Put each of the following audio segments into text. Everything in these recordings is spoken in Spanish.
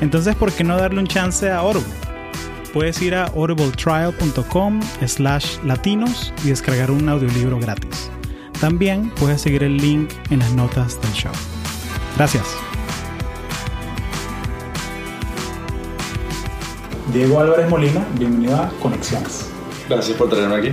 Entonces, ¿por qué no darle un chance a Audible? Puedes ir a audibletrial.com slash latinos y descargar un audiolibro gratis. También puedes seguir el link en las notas del show. Gracias. Diego Álvarez Molina, bienvenido a Conexiones. Gracias por tenerme aquí.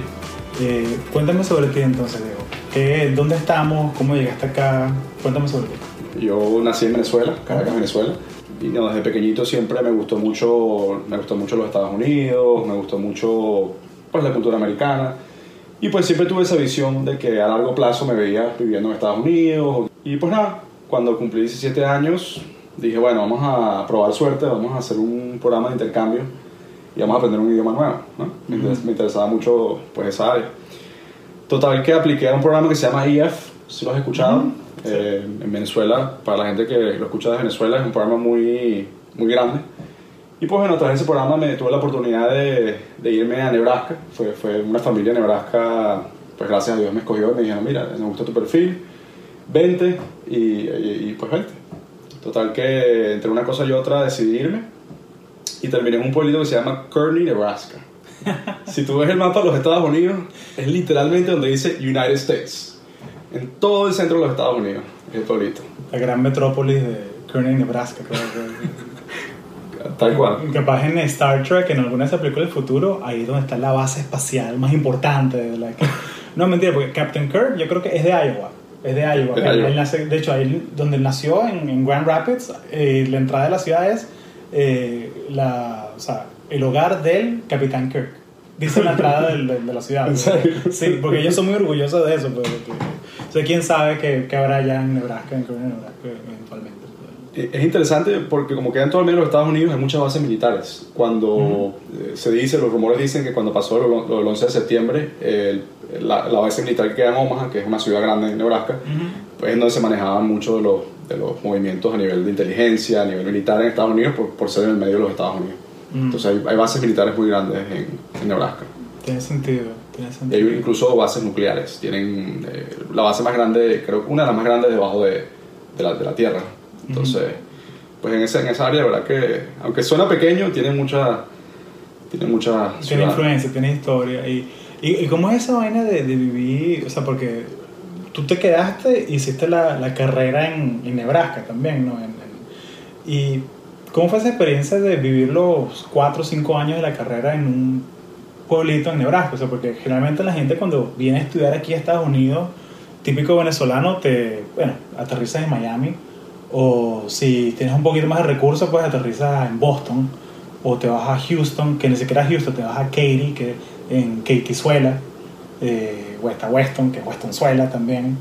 Eh, cuéntame sobre ti entonces, Diego. ¿Qué, ¿Dónde estamos? ¿Cómo llegaste acá? Cuéntame sobre ti. Yo nací en Venezuela, Caracas, Venezuela. Y no, desde pequeñito siempre me gustó mucho, me gustó mucho los Estados Unidos, me gustó mucho pues, la cultura americana. Y pues siempre tuve esa visión de que a largo plazo me veía viviendo en Estados Unidos. Y pues nada, cuando cumplí 17 años, dije, bueno, vamos a probar suerte, vamos a hacer un programa de intercambio y vamos a aprender un idioma nuevo. ¿no? Me, interes- me interesaba mucho pues, esa área. Total que apliqué a un programa que se llama EF, si lo has escuchado, eh, en Venezuela, para la gente que lo escucha de Venezuela, es un programa muy, muy grande. Y pues bueno, de ese programa me tuve la oportunidad de, de irme a Nebraska. Fue, fue una familia de Nebraska, pues gracias a Dios me escogió y me dijeron, mira, me gusta tu perfil, vente y, y- y, pues vente. Total que entre una cosa y otra decidí irme y terminé en un pueblito que se llama Kearney, Nebraska. si tú ves el mapa de los Estados Unidos, es literalmente donde dice United States. En todo el centro de los Estados Unidos, es el pueblito. La gran metrópolis de Kearney, Nebraska. creo que- Tal cual. Capaz en Star Trek, en algunas de esas películas del futuro, ahí es donde está la base espacial más importante de la que... No, mentira, porque Captain Kirk yo creo que es de Iowa. Es de Iowa. De Él- Iowa. él nace- de hecho, ahí donde él nació, en, en Grand Rapids, eh, la entrada de la ciudad es eh, la, o sea, el hogar del Capitán Kirk. Dice la entrada de la ciudad. ¿En serio? Sí, porque ellos son muy orgullosos de eso. Pero, que- o sea, quién sabe qué, habrá allá en Nebraska, en Nebraska, eventualmente. Es interesante porque como quedan todo el medio de los Estados Unidos hay muchas bases militares. Cuando eh, se dice, los rumores dicen que cuando pasó lo, lo del 11 de septiembre, el- la, la base militar que queda en Omaha, que es una ciudad grande en Nebraska, pues es donde se manejaban muchos de los, de los movimientos a nivel de inteligencia, a nivel militar en Estados Unidos, por, por ser en el medio de los Estados Unidos. Mm. Entonces hay, hay bases militares muy grandes en, en Nebraska. Tiene sentido, tiene Y hay incluso bases nucleares. Tienen eh, la base más grande, creo que una de las más grandes debajo de, de, la, de la Tierra. Entonces, pues en esa, en esa área, verdad que, aunque suena pequeño, tiene mucha, tiene mucha Tiene ciudad. influencia, tiene historia. Y, y, y cómo es esa vaina de, de vivir? O sea, porque tú te quedaste, hiciste la, la carrera en, en Nebraska también, ¿no? En- en- y cómo fue esa experiencia de vivir los 4 o 5 años de la carrera en un pueblito en Nebraska? O sea, porque generalmente la gente cuando viene a estudiar aquí a Estados Unidos, típico venezolano, te, bueno, aterrizas en Miami. O si tienes un poquito más de recursos, pues aterrizas en Boston. O te vas a Houston, que ni siquiera es Houston, te vas a Katy, que en Katiezuela. Eh, o está Weston, que es Westonzuela también.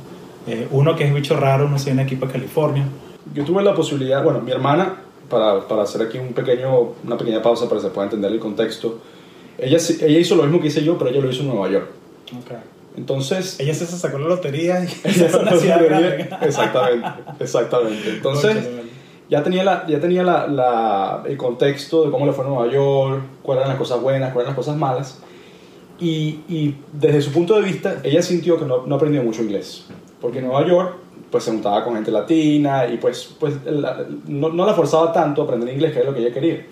Eh, uno que es bicho raro, no sé, en equipo de California. Yo tuve la posibilidad, bueno, mi hermana, para, para hacer aquí un pequeño, una pequeña pausa para que se pueda entender el contexto, ella, ella hizo lo mismo que hice yo, pero ella lo hizo en Nueva York. Entonces, Ella se sacó la lotería y se fue una ciudad grande. exactamente, exactamente. Entonces, ya tenía, la, ya tenía la, la- el contexto de cómo le fue a Nueva York, cuáles eran las cosas buenas, cuáles eran las cosas malas. Y, y desde su punto de vista, ella sintió que no, no aprendió mucho inglés. Porque en Nueva York, pues se juntaba con gente latina y pues, pues la- no, no la forzaba tanto a aprender inglés, que es lo que ella quería.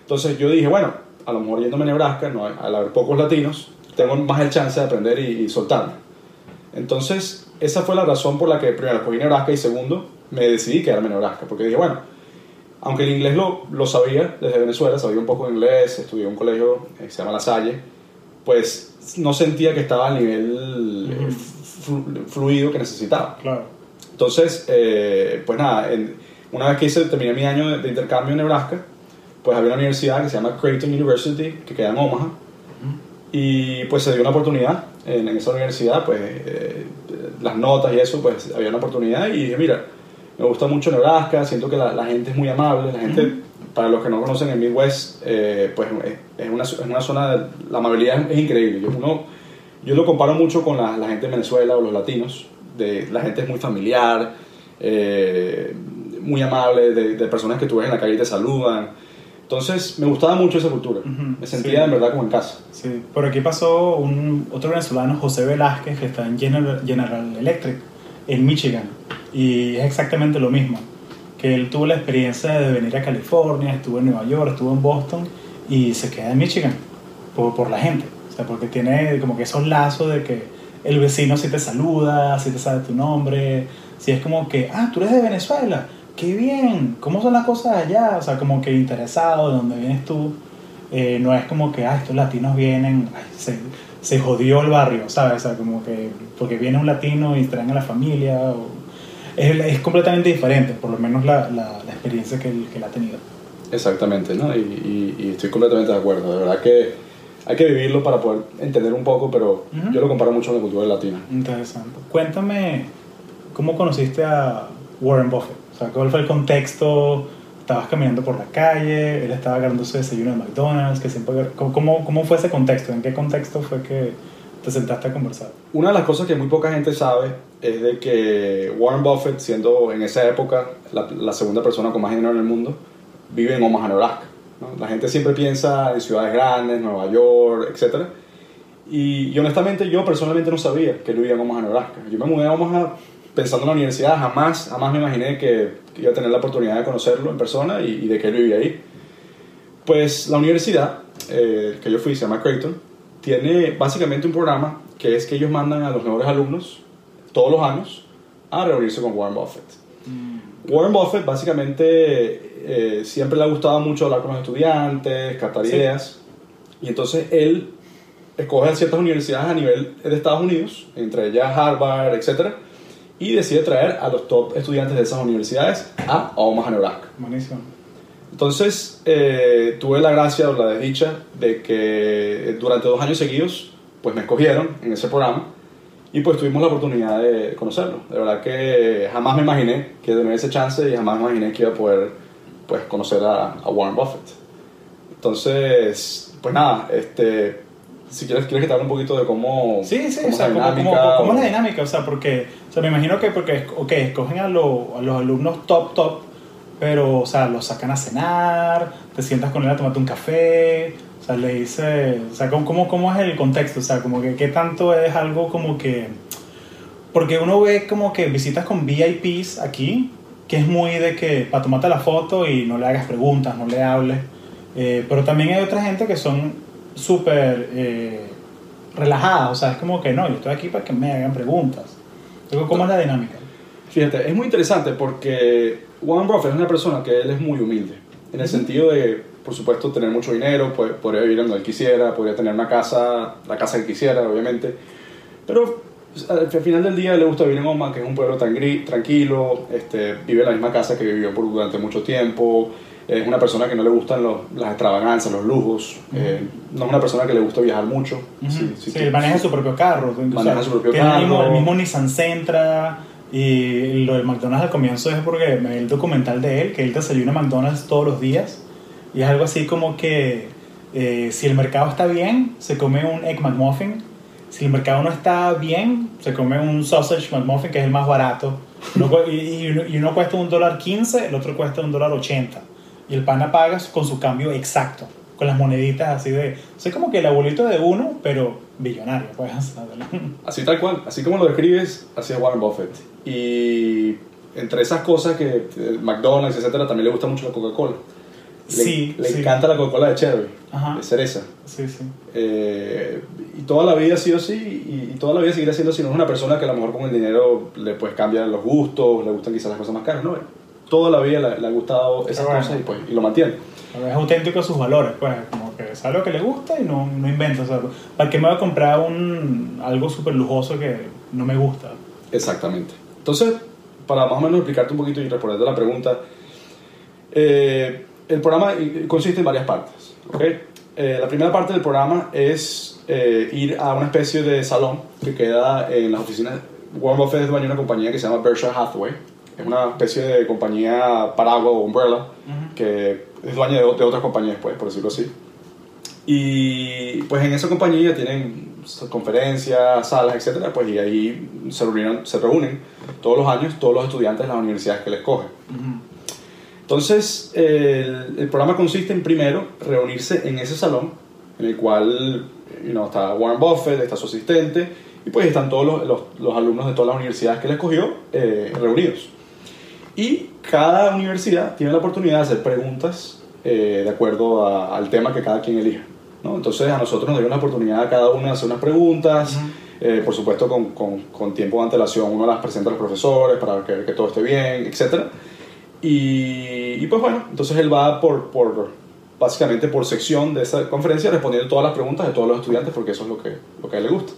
Entonces yo dije, bueno, a lo mejor yéndome a Nebraska, no, al haber pocos latinos, tengo más el chance de aprender y, y soltarme. Entonces, esa fue la razón por la que primero escogí Nebraska y segundo, me decidí quedarme en Nebraska, porque dije, bueno, aunque el inglés lo, lo sabía desde Venezuela, sabía un poco de inglés, estudié en un colegio eh, que se llama La Salle, pues no sentía que estaba al nivel eh, flu- fluido que necesitaba. Claro. Entonces, eh, pues nada, en- una vez que hice, terminé mi año de, de intercambio en Nebraska, pues había una universidad que se llama Creighton University, que queda en Omaha, y pues se dio una oportunidad en, en esa universidad, pues eh, las notas y eso, pues había una oportunidad y dije, mira, me gusta mucho Nebraska, siento que la, la gente es muy amable, la gente para los que no conocen el Midwest, eh, pues es una, es una zona, de, la amabilidad es, increíble. Yo, uno, yo lo comparo mucho con la, la, gente de Venezuela o los latinos. De, la gente es muy familiar, eh, muy amable, de, de, personas que tú ves en la calle y te saludan. Entonces me gustaba mucho esa cultura. Uh -huh. Me sentía sí. en verdad como en casa. Sí, por aquí pasó un, otro venezolano, José Velázquez, que está en General, General Electric, en Michigan. Y es exactamente lo mismo que él tuvo la experiencia de venir a California, estuvo en Nueva York, estuvo en Boston y se queda en Michigan por, por la gente. O sea, porque tiene como que esos lazos de que el vecino si te saluda, si te sabe tu nombre, si es como que, ah, tú eres de Venezuela, qué bien, ¿cómo son las cosas allá? O sea, como que interesado de dónde vienes tú. Eh, no es como que, ah, estos latinos vienen, ay, se, se jodió el barrio, ¿sabes? O sea, como que porque viene un latino y traen a la familia. O, es, es, completamente diferente, por lo menos la, la, la experiencia que él, que él, ha tenido. Exactamente, ¿no? Y, y, y, estoy completamente de acuerdo. De verdad que hay que vivirlo para poder entender un poco, pero uh -huh. yo lo comparo mucho con la cultura latina. Interesante. Cuéntame, ¿cómo conociste a Warren Buffett? O sea, ¿cuál fue el contexto? Estabas caminando por la calle, él estaba agarrando su desayuno de McDonald's, que siempre... ¿Cómo, ¿Cómo fue ese contexto? ¿En qué contexto fue que te sentaste a conversar? Una de las cosas que muy poca gente sabe es de que Warren Buffett, siendo en esa época la, la segunda persona con más dinero en el mundo, vive en Omaha, Nebraska. ¿no? La gente siempre piensa en ciudades grandes, Nueva York, etc. Y, y, honestamente yo personalmente no sabía que él vivía en Omaha, Nebraska. Yo me mudé a Omaha pensando en la universidad, jamás, jamás me imaginé que, iba a tener la oportunidad de conocerlo en persona y, y de que él vivía ahí. Pues la universidad eh, que yo fui, se llama Creighton, tiene básicamente un programa que es que ellos mandan a los mejores alumnos todos los años a reunirse con Warren Buffett. Mm. Warren Buffett básicamente eh, siempre le ha gustado mucho hablar con los estudiantes, captar sí. ideas, y entonces él escoge ciertas universidades a nivel de Estados Unidos, entre ellas Harvard, etc., y decide traer a los top estudiantes de esas universidades a Omaha, Nebraska. Buenísimo. Entonces, eh, tuve la gracia o la desdicha de que durante dos años seguidos, pues me escogieron en ese programa y pues tuvimos la oportunidad de conocerlo. De verdad que jamás me imaginé que iba a tener ese chance y jamás me imaginé que iba a poder pues, conocer a, a Warren Buffett. Entonces, pues nada, este, si quieres, quieres que te hable un poquito de cómo. Sí, sí, cómo o sea, cómo, cómo, cómo, es la dinámica, o sea, porque, sea, me imagino que, porque, ok, escogen a, lo, a los alumnos top, top, pero, o sea, los sacan a cenar, te sientas con él a tomarte un café, o sea, le dice, o sea, ¿cómo, cómo es el contexto? O sea, como que qué tanto es algo como que, porque uno ve como que visitas con VIPs aquí, que es muy de que para tomarte la foto y no le hagas preguntas, no le hables, eh, pero también hay otra gente que son súper eh, relajadas, o sea, es como que no, yo estoy aquí para que me hagan preguntas. ¿Cómo es la dinámica? Fíjate, es muy interesante porque Warren Buffett es una persona que él es muy humilde, en el sentido de, por supuesto, tener mucho dinero, podría vivir donde él quisiera, podría tener una casa, la casa que quisiera, obviamente, pero al final del día le gusta vivir en Omaha, que es un pueblo tan tranquilo, este, vive en la misma casa que vivió por, durante mucho tiempo, es una persona que no le gustan los, las extravagancias, los lujos, uh -huh. eh, no es una persona que le gusta viajar mucho. Uh -huh. sí, sí, sí, maneja su propio carro. Maneja su propio carro. El mismo, el mismo Nissan Sentra. Y lo del McDonald's al comienzo es porque me el documental de él, que él desayuna McDonald's todos los días. Y es algo así como que eh, si el mercado está bien, se come un Egg McMuffin. Si el mercado no está bien, se come un Sausage McMuffin, que es el más barato. y, y, uno cuesta un dólar 15, el otro cuesta un dólar 80. Y el pana paga con su cambio exacto, con las moneditas así de... Soy como que el abuelito de uno, pero billonario, pues. Así tal cual, así como lo describes, así es Warren Buffett. Y entre esas cosas que McDonald's, etcétera, también le gusta mucho la Coca-Cola. Le, sí, le sí. encanta la Coca-Cola de cherry, Ajá. de cereza. Sí, sí. Eh, y toda la vida ha sido así, y, y, toda la vida seguirá siendo así. No es una persona que a lo mejor con el dinero le pues cambia los gustos, le gustan quizás las cosas más caras, no. Toda la vida le, le ha gustado esas bueno. cosas y, pues, y lo mantiene. Es auténtico a sus valores, pues, como que sabe lo que le gusta y no, no inventa. O sea, ¿Para qué me voy a comprar un, algo súper lujoso que no me gusta? Exactamente. Entonces, para más o menos explicarte un poquito y responderte la pregunta, eh, el programa consiste en varias partes. ¿okay? Eh, la primera parte del programa es eh, ir a una especie de salón que queda en las oficinas. Warren Buffett es dueño de una compañía que se llama Berkshire Hathaway. Es una especie de compañía paraguas o umbrella uh -huh. que es dueña de, de otras compañías, pues, por decirlo así. Y pues en esa compañía tienen conferencias, salas, etcétera, pues y ahí se reúnen, se reúnen todos los años todos los estudiantes de las universidades que les cogen. Entonces, el, el, programa consiste en primero reunirse en ese salón, en el cual you know, está Warren Buffett, está su asistente, y pues están todos los, los, los alumnos de todas las universidades que les cogió eh, reunidos. Y cada universidad tiene la oportunidad de hacer preguntas eh, de acuerdo a, al tema que cada quien elija. ¿no? Entonces a nosotros nos dio la oportunidad a cada uno de hacer unas preguntas, uh -huh. eh, por supuesto con, con, con, tiempo de antelación uno las presenta a los profesores para que, que todo esté bien, etc. Y, y, pues bueno, entonces él va por, por, básicamente por sección de esa conferencia respondiendo todas las preguntas de todos los estudiantes porque eso es lo que, lo que a él le gusta.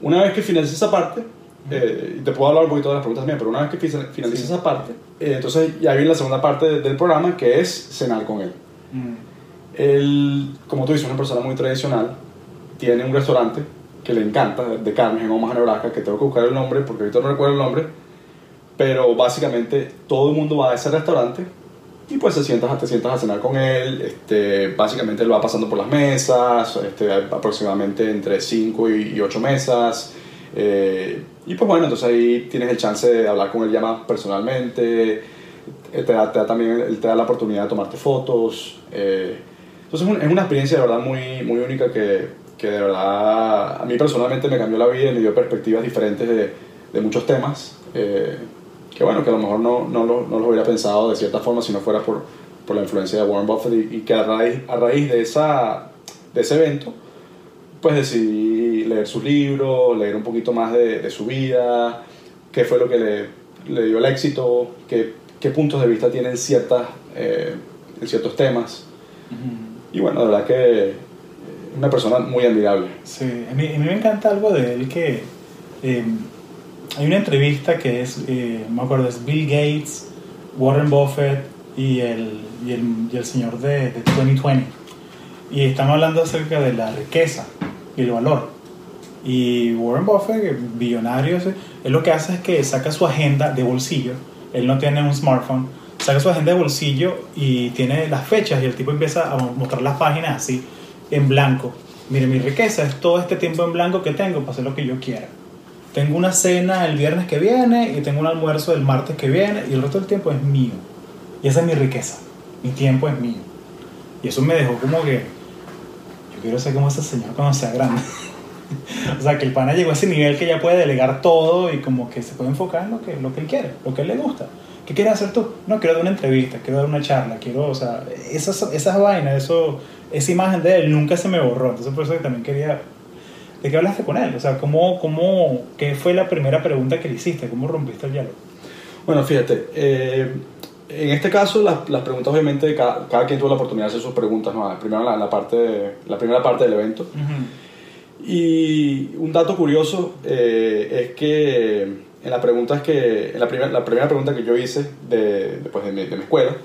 Una vez que finalice esa parte, eh, te puedo hablar un poquito de las preguntas también, pero una vez que finalice sí. esa parte, eh, entonces ya viene la segunda parte del programa que es cenar con él. Mm él, como tú dices, es una persona muy tradicional, tiene un restaurante que le encanta, de carnes en Omaha, Nebraska, que tengo que buscar el nombre porque ahorita no recuerdo el nombre, pero básicamente todo el mundo va a ese restaurante y pues se sientas, te sientas a cenar con él, este, básicamente él va pasando por las mesas, este, aproximadamente entre 5 y 8 mesas, eh, y pues bueno, entonces ahí tienes el chance de hablar con él ya más personalmente, te da, te da también te da la oportunidad de tomarte fotos, eh, entonces es una experiencia de verdad muy, muy única que, que de verdad a mí personalmente me cambió la vida y me dio perspectivas diferentes de, de muchos temas. Eh, que bueno, que a lo mejor no, no, lo, no los hubiera pensado de cierta forma si no fuera por, por la influencia de Warren Buffett y, y, que a raíz, a raíz de, esa, de ese evento pues decidí leer sus libros, leer un poquito más de, de su vida, qué fue lo que le, le dio el éxito, qué, qué puntos de vista tienen ciertas, eh, en ciertos temas. Uh -huh. Y bueno, de verdad que una persona muy admirable. Sí, a mí, a mí me encanta algo de él que eh, hay una entrevista que es, eh, me acuerdo, es Bill Gates, Warren Buffett y el, y el, y el señor de, de 2020. Y están hablando acerca de la riqueza y el valor. Y Warren Buffett, billonario, él lo que hace es que saca su agenda de bolsillo. Él no tiene un smartphone saca su agenda de bolsillo y tiene las fechas y el tipo empieza a mostrar las páginas así en blanco. Mire, mi riqueza es todo este tiempo en blanco que tengo para hacer lo que yo quiera. Tengo una cena el viernes que viene y tengo un almuerzo el martes que viene y el resto del tiempo es mío. Y esa es mi riqueza. Mi tiempo es mío. Y eso me dejó como que quiero ser como ese señor cuando sea grande. o sea, que el pana llegó a ese nivel que ya puede delegar todo y como que se puede enfocar en lo que, lo que él quiere, lo que él le gusta. ¿Qué quieres hacer tú? No, quiero dar una entrevista, quiero dar una charla, quiero, o sea, esas, esas vainas, eso, esa imagen de él nunca se me borró. Entonces, por eso que también quería. ¿De qué hablaste con él? O sea, ¿cómo, cómo, ¿qué fue la primera pregunta que le hiciste? ¿Cómo rompiste el hielo? Bueno, fíjate, eh, en este caso, las, las preguntas, obviamente, cada, cada, quien tuvo la oportunidad de hacer sus preguntas, ¿no? Primero la, la, parte, la primera parte del evento. Uh -huh. Y un dato curioso eh, es que en las preguntas que en la, primera la primera pregunta que yo hice de, después de mi, de mi escuela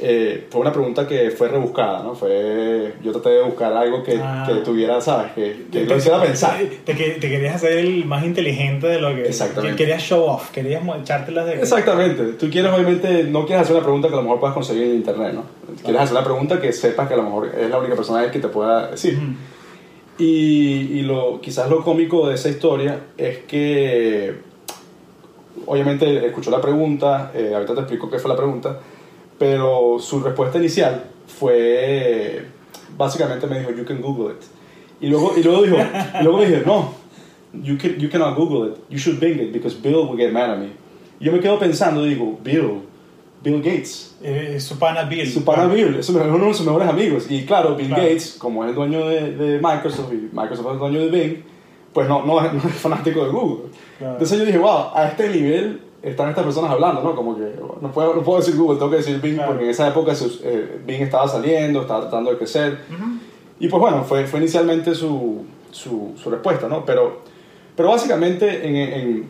eh, fue una pregunta que fue rebuscada no fue yo traté de buscar algo que, ah. que tuviera sabes que, que te, lo hiciera pensar. te, te, te, querías hacer el más inteligente de lo que exactamente. que querías show off querías echártelas de exactamente. Tú quieres obviamente no quieres hacer una pregunta que a lo mejor puedas conseguir en internet no quieres hacer una pregunta que sepas que a lo mejor es la única persona que te pueda decir. Y lo quizás lo cómico de esa historia es que obviamente escuchó la pregunta, eh, ahorita te explico qué fue la pregunta, pero su respuesta inicial fue, básicamente me dijo, you can Google it. Y luego, y luego dijo, y luego me dijo, no, you, can, you cannot Google it, you should Bing it because Bill will get mad at me. Y yo me quedo pensando, digo, Bill, Bill Gates. Eh, su pana Bill. Su pana Bill, es uno de sus mejores amigos. Y claro, Bill claro. Gates, como es el dueño de, de, Microsoft y Microsoft es el dueño de Bing, pues no, no, no es fanático de Google. Claro. Entonces yo dije, wow, a este nivel están estas personas hablando, ¿no? Como que no puedo, no puedo decir Google, tengo que decir Bing, claro. porque en esa época eh, Bing estaba saliendo, estaba tratando de crecer. Uh -huh. Y pues bueno, fue, fue inicialmente su, su, su, respuesta, ¿no? Pero, pero básicamente, en, en,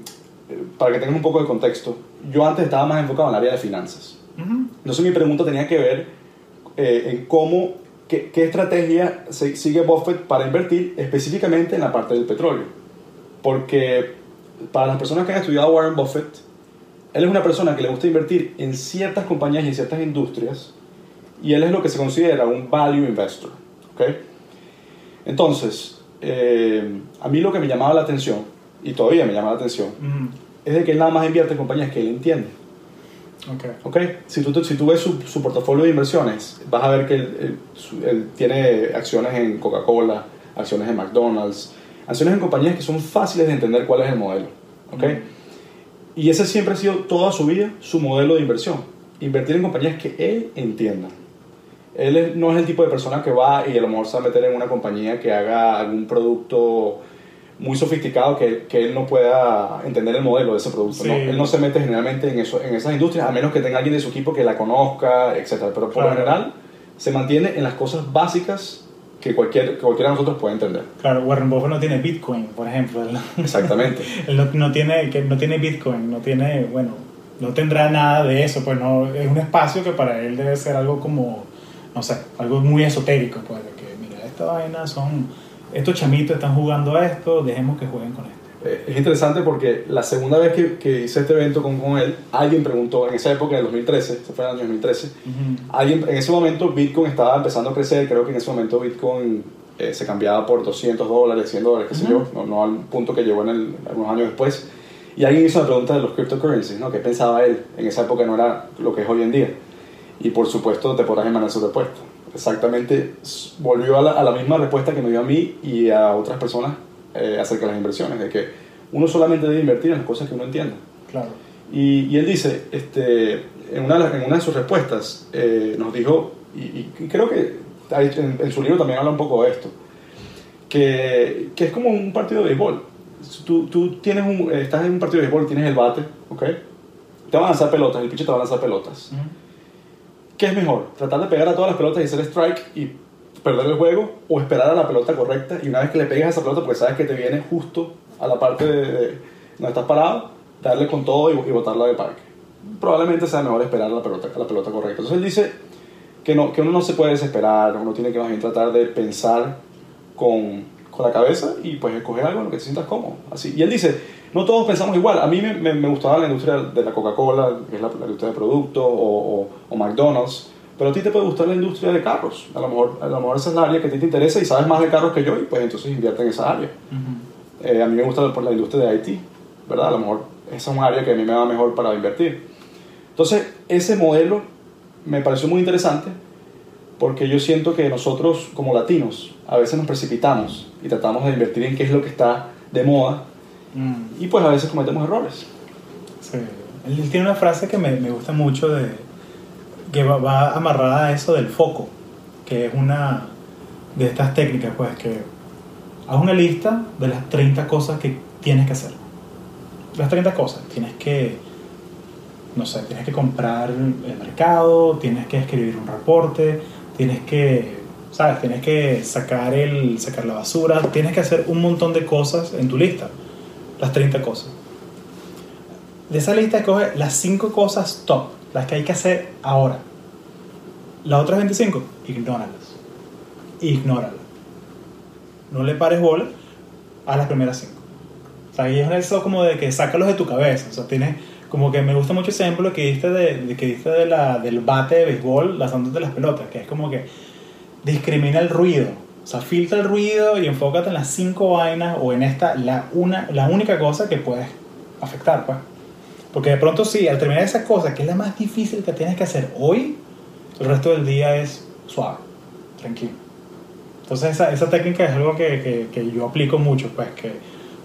para que tengan un poco de contexto, yo antes estaba más enfocado en el área de finanzas. Uh -huh. Entonces mi pregunta tenía que ver eh, en cómo, qué, qué estrategia sigue Buffett para invertir específicamente en la parte del petróleo. Porque para las personas que han estudiado Warren Buffett, él es una persona que le gusta invertir en ciertas compañías y en ciertas industrias y él es lo que se considera un value investor. ¿okay? Entonces, eh, a mí lo que me llamaba la atención, y todavía me llama la atención, es de que él nada más invierte en compañías que él entiende. Ok. ¿ok? Si tú, si tú ves su, su portafolio de inversiones, vas a ver que él, él- su- él tiene acciones en Coca-Cola, acciones en McDonald's, acciones en compañías que son fáciles de entender cuál es el modelo. ¿ok? Y ese siempre ha sido toda su vida su modelo de inversión. Invertir en compañías que él entienda. Él no es el tipo de persona que va y a lo mejor se va a meter en una compañía que haga algún producto muy sofisticado que, que él no pueda entender el modelo de ese producto. Sí. ¿no? Él no se mete generalmente en, eso, en esas industrias, a menos que tenga alguien de su equipo que la conozca, etc. Pero por lo general se mantiene en las cosas básicas que, cualquier, que cualquiera de nosotros puede entender. Claro, Warren Buffett no tiene Bitcoin, por ejemplo. Él, Exactamente. él no, no tiene, que no tiene Bitcoin, no tiene, bueno, no tendrá nada de eso, pues no, es un espacio que para él debe ser algo como, no sé, algo muy esotérico, pues, de que mira, esta vaina son, estos chamitos están jugando a esto, dejemos que jueguen con esto. Eh, Es interesante porque la segunda vez que, que hice este evento con, con él, alguien preguntó, en esa época, en el 2013, se fue en el año 2013, alguien, en ese momento Bitcoin estaba empezando a crecer, creo que en ese momento Bitcoin eh, se cambiaba por 200 dólares, 100 dólares, qué sé yo, no, no al punto que llegó en el, algunos años después. Y alguien hizo una pregunta de los cryptocurrencies, ¿no? ¿Qué pensaba él? En esa época no era lo que es hoy en día. Y por supuesto te podrás imaginar su respuesta. Exactamente, volvió a la, a la misma respuesta que me dio a mí y a otras personas eh, acerca de las inversiones, de que uno solamente debe invertir en las cosas que uno entienda. Claro. Y, y él dice, este, en, una, de las- en una de sus respuestas, eh, nos dijo, y, y creo que en, en su libro también habla un poco de esto, que, que es como un partido de béisbol. Tú, tú tienes un, estás en un partido de béisbol, tienes el bate, ¿ok? Te van a lanzar pelotas, el pitcher te va a lanzar pelotas. Ujú. ¿Qué es mejor? ¿Tratar de pegar a todas las pelotas y hacer strike y perder el juego? ¿O esperar a la pelota correcta y una vez que le pegas a esa pelota, porque sabes que te viene justo a la parte de, de donde estás parado, darle con todo y, y botarla del parque? Probablemente sea mejor esperar a la pelota, la pelota correcta. Entonces él dice que, no, que uno no se puede desesperar, uno tiene que más bien tratar de pensar con, con la cabeza y pues escoger algo en lo que te sientas cómodo. Así. Y él dice, no todos pensamos igual. A mí me, me, gustaba la industria de la Coca-Cola, que es la, la industria de productos, o, o, o McDonald's, pero a ti te puede gustar la industria de carros. A lo, mejor, a lo mejor esa es la área que a ti te interesa y sabes más de carros que yo y pues entonces invierte en esa área. Eh, a mí me gusta por la industria de IT, ¿verdad? A lo mejor esa es un área que a mí me va mejor para invertir. Entonces, ese modelo me pareció muy interesante porque yo siento que nosotros como latinos a veces nos precipitamos y tratamos de invertir en qué es lo que está de moda Mm. y pues a veces cometemos errores. Sí. Él tiene una frase que me, me gusta mucho de que va, amarrada a eso del foco, que es una de estas técnicas, pues que haz una lista de las 30 cosas que tienes que hacer. Las 30 cosas. Tienes que, no sé, tienes que comprar el mercado, tienes que escribir un reporte, tienes que, ¿sabes? Tienes que sacar, el, sacar la basura, tienes que hacer un montón de cosas en tu lista. Las 30 cosas. De esa lista escoge las 5 cosas top, las que hay que hacer ahora. Las otras 25, ignóralas. Ignóralas. No le pares bola a las primeras 5. O sea, y es eso como de que sácalos de tu cabeza. O sea, tienes como que me gusta mucho ese ejemplo que diste, de, de- que diste de la, del bate de béisbol lanzándote las pelotas, que es como que discrimina el ruido. O sea, filtra el ruido y enfócate en las cinco vainas o en esta, la, una, la única cosa que puedes afectar, pues. Porque de pronto sí, al terminar esa cosa, que es la más difícil que tienes que hacer hoy, el resto del día es suave, tranquilo. Entonces esa, esa técnica es algo que, que, que yo aplico mucho, pues que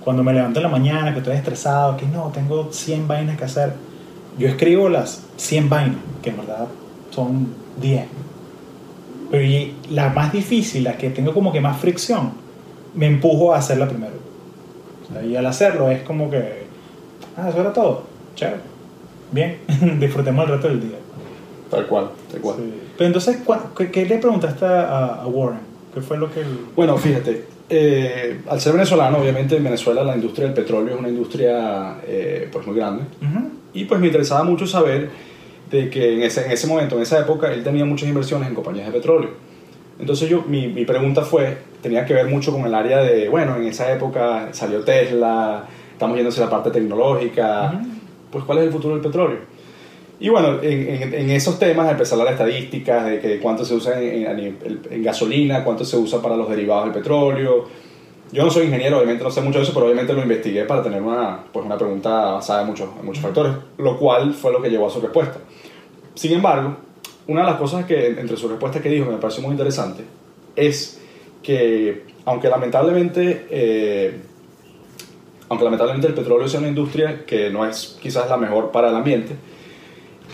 cuando me levanto en la mañana, que estoy estresado, que no, tengo 100 vainas que hacer, yo escribo las 100 vainas, que en verdad son 10. Pero y la más difícil, la que tengo como que más fricción, me empujo a hacerla primero. O sea, y al hacerlo es como que, ah, eso era todo, chévere, bien, disfrutemos el resto del día. Tal cual, tal cual. Sí. Pero entonces, ¿cuál- ¿qué, qué le preguntaste a, a Warren? ¿Qué fue lo que... él- Bueno, fíjate, eh, al ser venezolano, obviamente en Venezuela la industria del petróleo es una industria eh, pues muy grande. Ujú. Y pues me interesaba mucho saber de que en ese, en ese momento, en esa época, él tenía muchas inversiones en compañías de petróleo. Entonces yo, mi, mi pregunta fue, tenía que ver mucho con el área de, bueno, en esa época salió Tesla, estamos hacia la parte tecnológica, Ujú. Pues ¿cuál es el futuro del petróleo? Y bueno, en, en, esos temas empezar las estadísticas de que cuánto se usa en, en, gasolina, cuánto se usa para los derivados del petróleo. Yo no soy ingeniero, obviamente no sé mucho de eso, pero obviamente lo investigué para tener una, pues una pregunta basada en muchos, en muchos factores, lo cual fue lo que llevó a su respuesta. Sin embargo, una de las cosas que entre su respuesta que dijo que me pareció muy interesante es que aunque lamentablemente eh, aunque lamentablemente el petróleo sea una industria que no es quizás la mejor para el ambiente,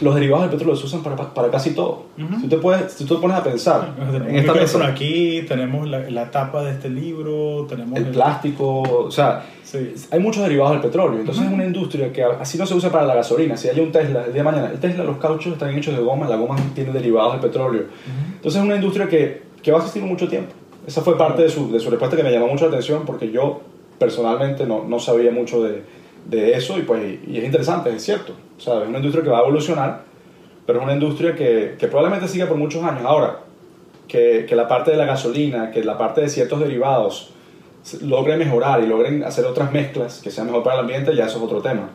los derivados del petróleo se usan para, para casi todo. si, te puedes, si tú te pones a pensar en esta mesa, aquí tenemos la, la, tapa de este libro, tenemos el, plástico, o sea, hay muchos derivados del petróleo. Entonces es una industria que así no se usa para la gasolina. Si hay un Tesla el día de mañana, el Tesla, los cauchos están hechos de goma, la goma tiene derivados del petróleo. Entonces es una industria que, que va a existir mucho tiempo. Esa fue parte de su, de su respuesta que me llamó mucho la atención porque yo personalmente no, no sabía mucho de, de, eso y pues y es interesante, es cierto. O sea, es una industria que va a evolucionar, pero es una industria que, que probablemente siga por muchos años. Ahora, que, que, la parte de la gasolina, que la parte de ciertos derivados logre mejorar y logren hacer otras mezclas que sean mejor para el ambiente, ya eso es otro tema.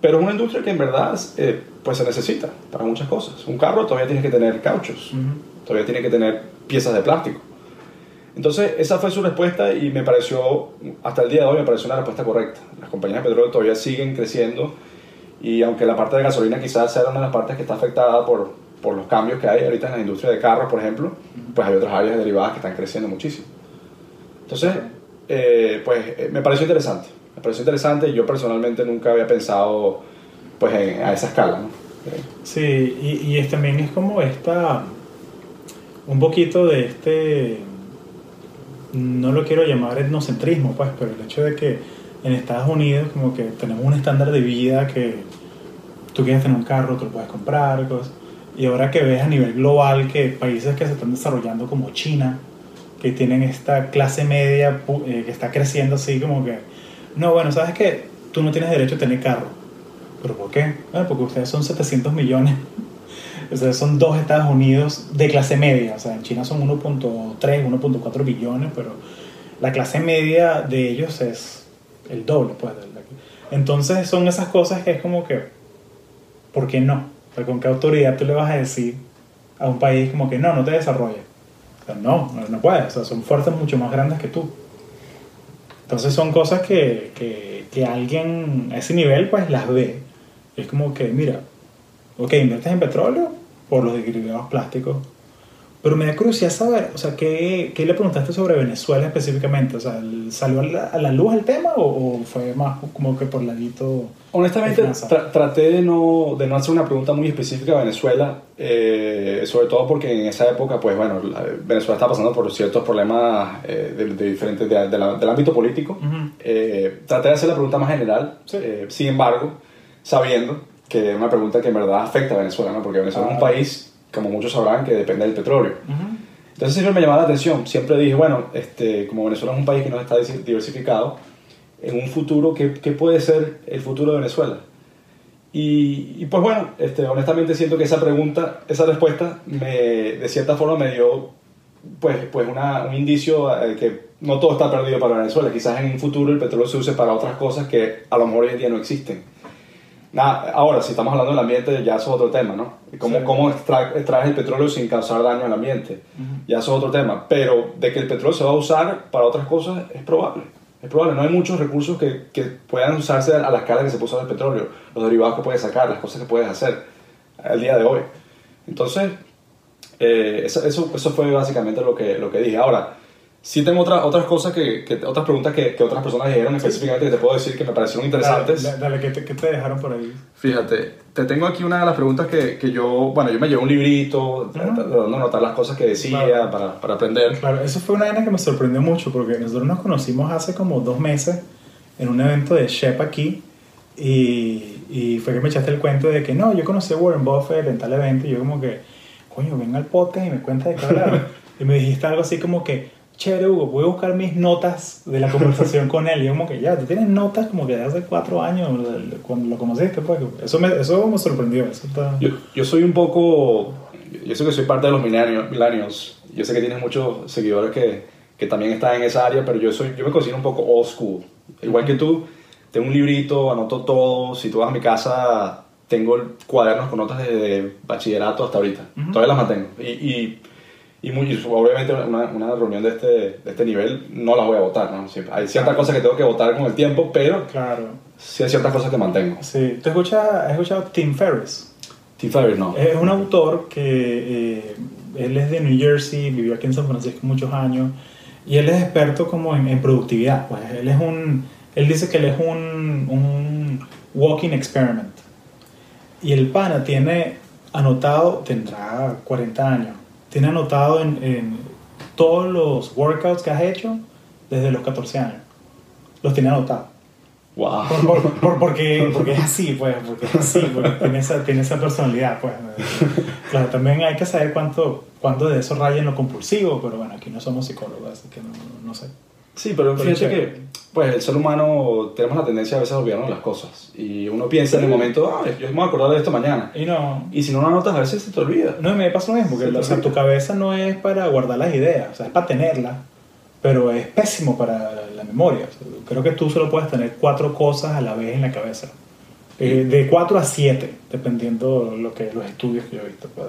Pero es una industria que en verdad eh, pues se necesita para muchas cosas. Un carro todavía tiene que tener cauchos, todavía tiene que tener piezas de plástico. Entonces, esa fue su respuesta y me pareció, hasta el día de hoy, me pareció una respuesta correcta. Las compañías de petróleo todavía siguen creciendo y aunque la parte de gasolina quizás sea una de las partes que está afectada por, por los cambios que hay ahorita en la industria de carros, por ejemplo, pues hay otras áreas derivadas que están creciendo muchísimo. Entonces, eh, pues eh, me pareció interesante. Me pareció interesante y yo personalmente nunca había pensado pues a esa escala. ¿no? Sí, y, y es, también es como esta, un poquito de este no lo quiero llamar etnocentrismo, pues, pero el hecho de que en Estados Unidos como que tenemos un estándar de vida que tú quieres tener un carro, tú lo puedes comprar. Y ahora que ves a nivel global que países que se están desarrollando como China, que tienen esta clase media eh, que está creciendo así como que, no, bueno, sabes que tú no tienes derecho a tener carro. ¿Pero por qué? Bueno, porque ustedes son 700 millones o sea, son dos Estados Unidos de clase media. O sea, en China son 1.3, 1.4 billones, pero la clase media de ellos es el doble, pues. Entonces son esas cosas que es como que, ¿por qué no? O sea, ¿con qué autoridad tú le vas a decir a un país como que no, no te desarrolles? O sea, no, no, puedes. O sea, son fuerzas mucho más grandes que tú. Entonces son cosas que, que, que alguien a ese nivel pues las ve. Es como que, mira, ok, inviertes en petróleo por los derivados plásticos, pero me da curiosidad saber, o sea, ¿qué, ¿qué, le preguntaste sobre Venezuela específicamente? O sea, ¿salió a la, luz el tema o, fue más como que por ladito? Honestamente, traté de no, de no hacer una pregunta muy específica a Venezuela, eh, sobre todo porque en esa época, pues bueno, Venezuela está pasando por ciertos problemas eh, de, diferentes del ámbito político. Eh, traté de hacer la pregunta más general, sin embargo, sabiendo que es una pregunta que en verdad afecta a Venezuela, ¿no? porque Venezuela es un país, como muchos sabrán, que depende del petróleo. Entonces siempre me llamaba la atención, siempre dije, bueno, este, como Venezuela es un país que no está diversificado, en un futuro, ¿qué, qué puede ser el futuro de Venezuela? Y, y, pues bueno, este, honestamente siento que esa pregunta, esa respuesta, me, de cierta forma me dio pues, pues una, un indicio de que no todo está perdido para Venezuela. Quizás en un futuro el petróleo se use para otras cosas que a lo mejor hoy en día no existen. Nada, ahora, si estamos hablando del ambiente, ya eso es otro tema, ¿no? Cómo, cómo extraes el petróleo sin causar daño al ambiente. Ya eso es otro tema. Pero de que el petróleo se va a usar para otras cosas es probable. Es probable. No hay muchos recursos que, que puedan usarse a la escala que se puso el petróleo. Los derivados que puedes sacar, las cosas que puedes hacer al día de hoy. Entonces, eh, eso, eso, eso, fue básicamente lo que, lo que dije. Ahora, Sí tengo otras otras cosas, que, que, otras preguntas que, que, otras personas dijeron específicamente que te puedo decir que me parecieron interesantes. Dale, dale ¿qué, te, ¿qué, te, dejaron por ahí? Fíjate, te tengo aquí una de las preguntas que, que yo, bueno, yo me llevé un librito, tratando de notar las cosas que decía para, para, aprender. Claro, eso fue una vaina que me sorprendió mucho porque nosotros nos conocimos hace como dos meses en un evento de Shep aquí y, y fue que me echaste el cuento de que no, yo conocí a Warren Buffett en tal evento y yo como que, coño, venga al podcast y me cuenta de qué hablar. y me dijiste algo así como que chévere, Hugo, voy a buscar mis notas de la conversación con él. Y como que ya, tú tienes notas como que de hace cuatro años, cuando lo conociste, pues. Eso me, eso me sorprendió. Eso yo, yo, soy un poco. Yo sé que soy parte de los millennials. Yo sé que tienes muchos seguidores que, que también están en esa área, pero yo, soy, yo me considero un poco old school. Igual que tú, tengo un librito, anoto todo. Si tú vas a mi casa, tengo cuadernos con notas desde bachillerato hasta ahorita. Todavía las mantengo. Y, y, y, muy, obviamente una, una, reunión de este, de este nivel no las voy a votar. ¿no? hay ciertas cosas que tengo que votar con el tiempo, pero claro. sí hay ciertas cosas que mantengo. Sí. ¿Tú escuchas, has escuchado Tim Ferriss? Tim Ferriss, no. Es un autor que eh, él es de New Jersey, vivió aquí en San Francisco muchos años y él es experto como en, en productividad. Pues él es un, él dice que él es un, un walking experiment. Y el pana tiene anotado, tendrá 40 años, tiene anotado en, en todos los workouts que has hecho desde los 14 años. Los tiene anotados. Wow. Por, porque, porque es así, pues, porque es así, porque tiene esa, tiene esa personalidad, pues. Claro, también hay que saber cuánto, cuánto de eso raya en lo compulsivo, pero bueno, aquí no somos psicólogos, así que no, no sé. Sí, pero fíjate que pues el ser humano tenemos la tendencia a veces a olvidarnos las cosas. Y uno piensa en el momento, ah, yo me voy a acordar de esto mañana. Y no. Y si no lo anotas, a veces se te olvida. No, me pasa lo mismo, porque o sea, tu cabeza no es para guardar las ideas, o sea, es para tenerlas, pero es pésimo para la memoria. creo que tú solo puedes tener cuatro cosas a la vez en la cabeza. Eh, de cuatro a siete, dependiendo lo que los estudios que yo he visto. Pues,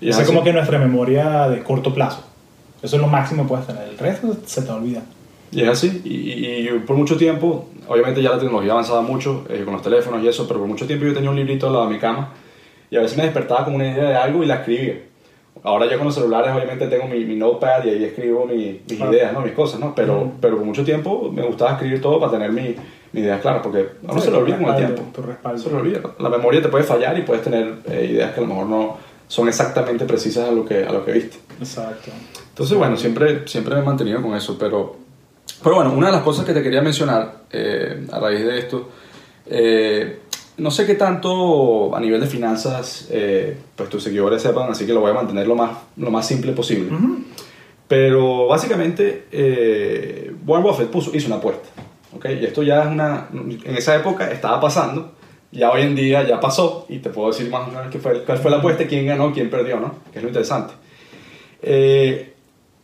y es como que nuestra memoria de corto plazo. Eso es lo máximo que puedes tener. El resto se te olvida. Y es así, y, por mucho tiempo, obviamente ya la tecnología ha avanzado mucho eh, con los teléfonos y eso, pero por mucho tiempo yo tenía un librito al lado de mi cama y a veces me despertaba con una idea de algo y la escribía. Ahora ya con los celulares obviamente tengo mi, mi notepad y ahí escribo mis ideas, ¿no? mis cosas, ¿no? Pero, pero por mucho tiempo me gustaba escribir todo para tener mi, mi ideas claras, porque no se lo olvida con el tiempo. Se lo olvida. La memoria te puede fallar y puedes tener eh, ideas que a lo mejor no son exactamente precisas a lo que, a lo que viste. Exacto. Entonces, bueno, siempre, siempre me he mantenido con eso, pero pero bueno, una de las cosas que te quería mencionar eh, a raíz de esto, eh, no sé qué tanto a nivel de finanzas, eh, pues tus seguidores sepan, así que lo voy a mantener lo más, lo más simple posible. Pero básicamente, Warren Buffett puso, hizo una apuesta. ¿okay? Y esto ya es una. En esa época estaba pasando, ya hoy en día ya pasó, y te puedo decir más o menos qué fue, cuál fue la apuesta, quién ganó, quién perdió, ¿no? Que es lo interesante. Eh,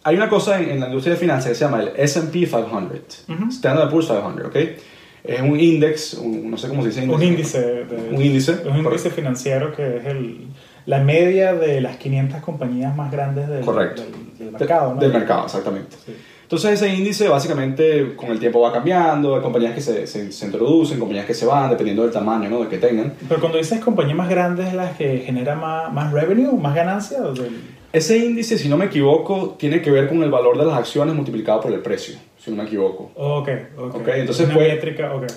hay una cosa en, la industria de finanzas que se llama el S&P 500, Standard Poor's 500, ¿ok? Es un index, no sé cómo se dice. Un índice. un índice. Es un índice financiero que es el, la media de las 500 compañías más grandes del, del, mercado, ¿no? Del mercado, exactamente. Entonces ese índice básicamente con el tiempo va cambiando, hay compañías que se, se, introducen, compañías que se van, dependiendo del tamaño ¿no? de que tengan. Pero cuando dices compañías más grandes, ¿las que generan más, más revenue, más ganancia? Ese índice, si no me equivoco, tiene que ver con el valor de las acciones multiplicado por el precio, si no me equivoco. Ok, ok. okay entonces puede,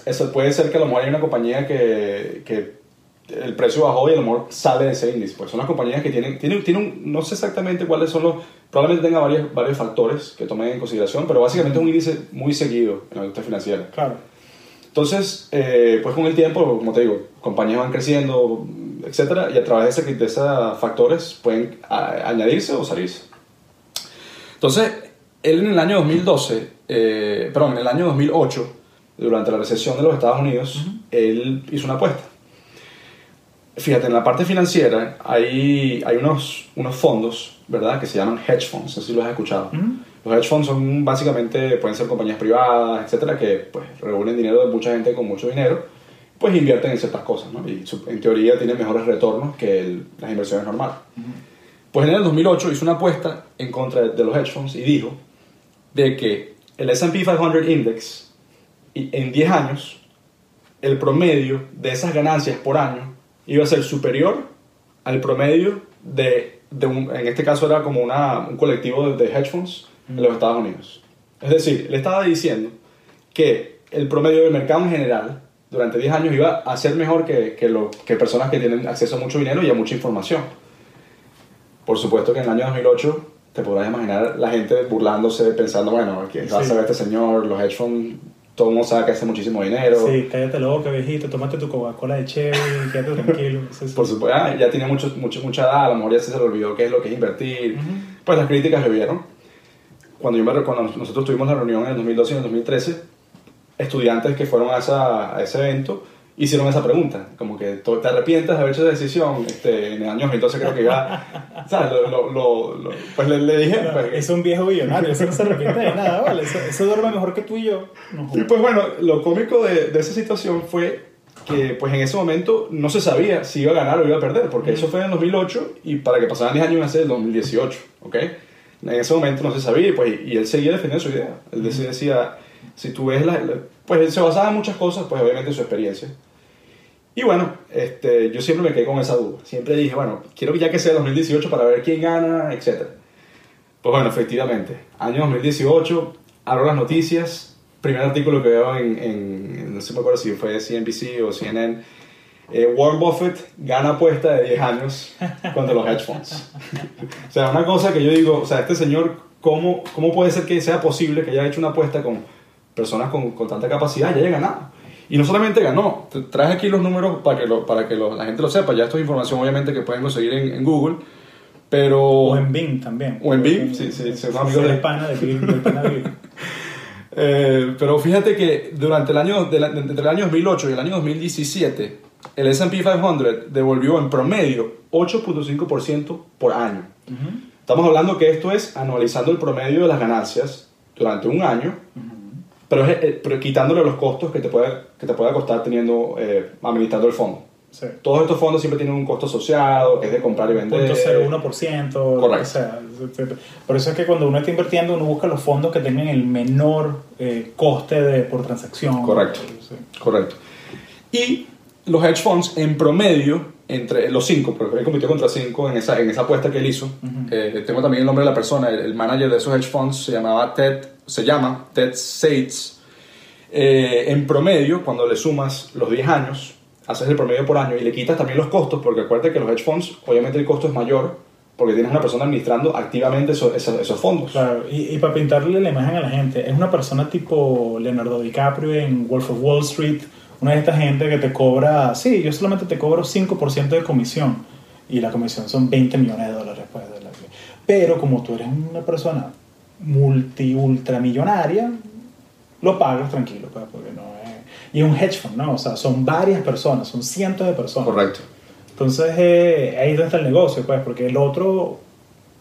Eso puede ser que a lo mejor hay una compañía que, que el precio bajó y a lo mejor sale de ese índice. Pues son las compañías que tienen, tienen, tienen no sé exactamente cuáles son los, probablemente tenga varios, varios factores que tomen en consideración, pero básicamente es un índice muy seguido en la industria financiera. Claro. Entonces, eh, pues con el tiempo, como te digo, compañías van creciendo, etcétera, y a través de, ese, esos factores pueden añadirse o salirse. Entonces, él en el año 2012, eh, perdón, en el año 2008, durante la recesión de los Estados Unidos, él hizo una apuesta. Fíjate, en la parte financiera hay, hay unos, unos fondos, ¿verdad?, que se llaman hedge funds, no sé si los has escuchado. Los hedge funds son básicamente, pueden ser compañías privadas, etcétera, que pues reúnen dinero de mucha gente con mucho dinero pues invierten en ciertas cosas, ¿no? Y en teoría tienen mejores retornos que las inversiones normales. Pues en el 2008 hizo una apuesta en contra de los hedge funds y dijo de que el S&P 500 Index en 10 años el promedio de esas ganancias por año iba a ser superior al promedio de, de un, en este caso era como una, un colectivo de, hedge funds en los Estados Unidos. Es decir, le estaba diciendo que el promedio del mercado en general durante 10 años iba a ser mejor que, que, lo, que personas que tienen acceso a mucho dinero y a mucha información. Por supuesto que en el año 2008 te podrás imaginar la gente burlándose, pensando, bueno, ¿qué va a saber este señor? Los hedge funds, todo el mundo sabe que hace muchísimo dinero. Sí, cállate loco, viejito, tómate tu Coca-Cola de chévere, quédate tranquilo. Por supuesto, ah, ya tiene mucho, mucho, mucha edad, a lo mejor ya se le olvidó qué es lo que es invertir. Pues las críticas llovieron. Cuando, yo cuando nosotros tuvimos la reunión en el 2012 y en el 2013, estudiantes que fueron a, esa, a ese evento hicieron esa pregunta, como que te arrepientes de haber hecho esa decisión, este, en el año 2012 creo que iba, ¿sabes? Lo, lo, pues le, dije... Pues, es un viejo billonario, eso no se arrepiente de nada, ¿vale? Eso, duerme mejor que tú y yo. y pues bueno, lo cómico de, de, esa situación fue que pues en ese momento no se sabía si iba a ganar o iba a perder, porque eso fue en 2008 y para que pasaran 10 años iba a ser el 2018, ¿ok? En ese momento no se sabía y, pues, y él seguía defendiendo su idea. Él decía, si tú ves la, Pues él se basaba en muchas cosas, pues obviamente en su experiencia. Y bueno, este, yo siempre me quedé con esa duda. Siempre dije, bueno, quiero que ya que sea 2018 para ver quién gana, etc. Pues bueno, efectivamente, año 2018, abro las noticias, primer artículo que veo en, en, no sé me acuerdo si fue CNBC o CNN, eh, Warren Buffett gana apuesta de 10 años contra los hedge funds. o sea, una cosa que yo digo, o sea, este señor, ¿cómo, cómo puede ser que sea posible que haya hecho una apuesta con personas con, con tanta capacidad y haya ganado? Y no solamente ganó, traje aquí los números para que, lo, para que la gente lo sepa, ya esto es información obviamente que pueden conseguir en, en Google, pero... O en Bing también. O en Bing, sí, sí, sí, son amigos de... pana de Bing, pana Bing. Eh, pero fíjate que durante el año, de entre el año 2008 y el año 2017, el S&P 500 devolvió en promedio 8.5% por año. Estamos hablando que esto es anualizando el promedio de las ganancias durante un año, pero, es, eh, pero, quitándole los costos que te puede, que te pueda costar teniendo, eh, administrando el fondo. Todos estos fondos siempre tienen un costo asociado, que es de comprar y vender. 0.01%. Correcto. O sea, por eso es que cuando uno está invirtiendo, uno busca los fondos que tengan el menor eh, coste de, por transacción. Correcto. Correcto. Y los hedge funds, en promedio, entre los cinco, porque él compitió contra cinco en esa, en esa apuesta que él hizo. Eh, tengo también el nombre de la persona, el, manager de esos hedge funds se llamaba Ted, se llama Ted Sates. Eh, en promedio, cuando le sumas los 10 años, haces el promedio por año y le quitas también los costos, porque acuérdate que los hedge funds, obviamente el costo es mayor, porque tienes una persona administrando activamente esos, esos, fondos. Claro, y, y, para pintarle la imagen a la gente, es una persona tipo Leonardo DiCaprio en Wolf of Wall Street, una de estas gente que te cobra, sí, yo solamente te cobro 5% de comisión, y la comisión son 20 millones de dólares. Pues, de la... Pero como tú eres una persona multi, ultramillonaria, lo pagas tranquilo, pues, porque no y un hedge fund, ¿no? O sea, son varias personas, son cientos de personas. Correcto. Entonces, eh, ahí es donde está el negocio, pues, porque el otro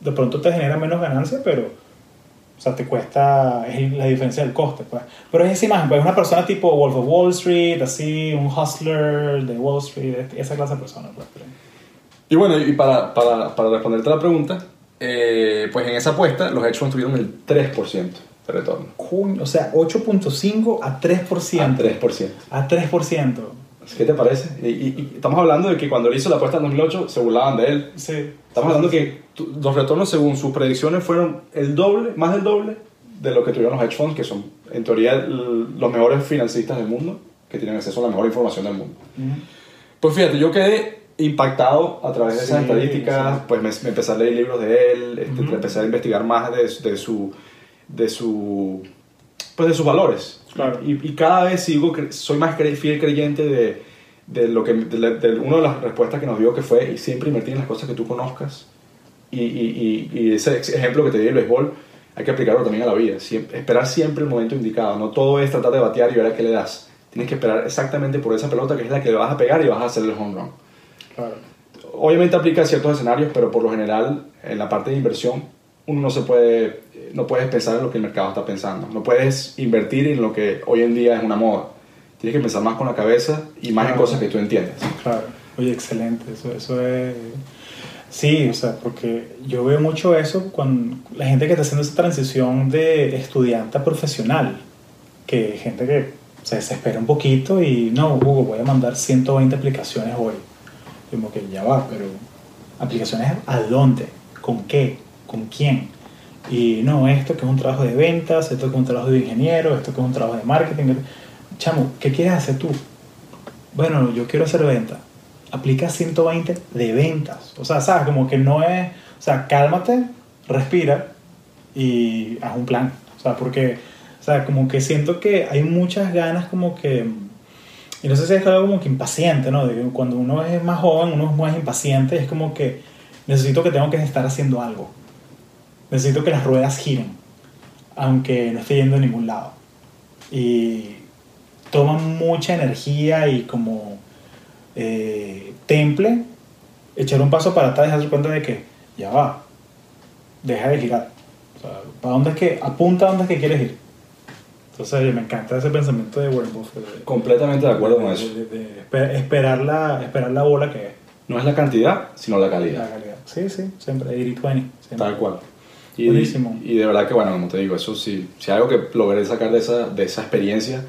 de pronto te genera menos ganancia, pero, o sea, te cuesta, es la diferencia del coste, pues. Pero es esa imagen, pues, una persona tipo Wolf of Wall Street, así, un hustler de Wall Street, esa clase de personas, pues. Y bueno, y para, para, para responderte a la pregunta, eh, pues en esa apuesta los hedge funds tuvieron el 3% de retorno. O sea, 8.5 a 3%. A 3%. A 3%. ¿Qué te parece? Y, estamos hablando de que cuando él hizo la apuesta en 2008 se burlaban de él. Sí. Estamos hablando que los retornos según sus predicciones fueron el doble, más del doble de lo que tuvieron los hedge funds, que son en teoría los mejores financistas del mundo, que tienen acceso a la mejor información del mundo. Pues fíjate, yo quedé impactado a través de esas estadísticas, pues me, empecé a leer libros de él, este, empecé a investigar más de, de su de su pues de sus valores. Y, y, cada vez sigo soy más fiel creyente de, de lo que de, una de las respuestas que nos dio que fue siempre invertir en las cosas que tú conozcas y, y, y ese ejemplo que te di del béisbol hay que aplicarlo también a la vida siempre, esperar siempre el momento indicado no todo es tratar de batear y ver a qué le das tienes que esperar exactamente por esa pelota que es la que le vas a pegar y vas a hacer el home run obviamente aplica a ciertos escenarios pero por lo general en la parte de inversión uno no se puede no puedes pensar en lo que el mercado está pensando. No puedes invertir en lo que hoy en día es una moda. Tienes que pensar más con la cabeza y más en cosas que tú entiendes. Claro. Oye, excelente. Eso, eso es... Sí, o sea, porque yo veo mucho eso con la gente que está haciendo esa transición de estudiante a profesional. Que gente que se desespera un poquito y no, Hugo, voy a mandar 120 aplicaciones hoy. Como que ya va, pero ¿aplicaciones a dónde? ¿Con qué? ¿Con quién? Y no, esto que es un trabajo de ventas, esto que es un trabajo de ingeniero, esto que es un trabajo de marketing. Chamo, ¿qué quieres hacer tú? Bueno, yo quiero hacer venta. Aplica 120 de ventas. O sea, sabes, como que no es. O sea, cálmate, respira y haz un plan. O sea, porque. O sea, como que siento que hay muchas ganas, como que. Y no sé si es algo como que impaciente, ¿no? De cuando uno es más joven, uno es más impaciente, es como que necesito que tengo que estar haciendo algo necesito que las ruedas giren, aunque no esté yendo a ningún lado. Y toma mucha energía y como eh, temple echar un paso para atrás y darse cuenta de que ya va, deja de girar. ¿para dónde es que, apunta a dónde es que quieres ir. Entonces, me encanta ese pensamiento de Warren Buffett. Completamente de acuerdo con eso. de- esperar, la, esperar la bola que es. No es la cantidad, sino la La calidad. calidad. Sí, sí, siempre. 80-20. siempre. Tal cual. Y, Buenísimo. y de verdad que, bueno, como te digo, eso sí, si algo que logré sacar de esa, de esa experiencia,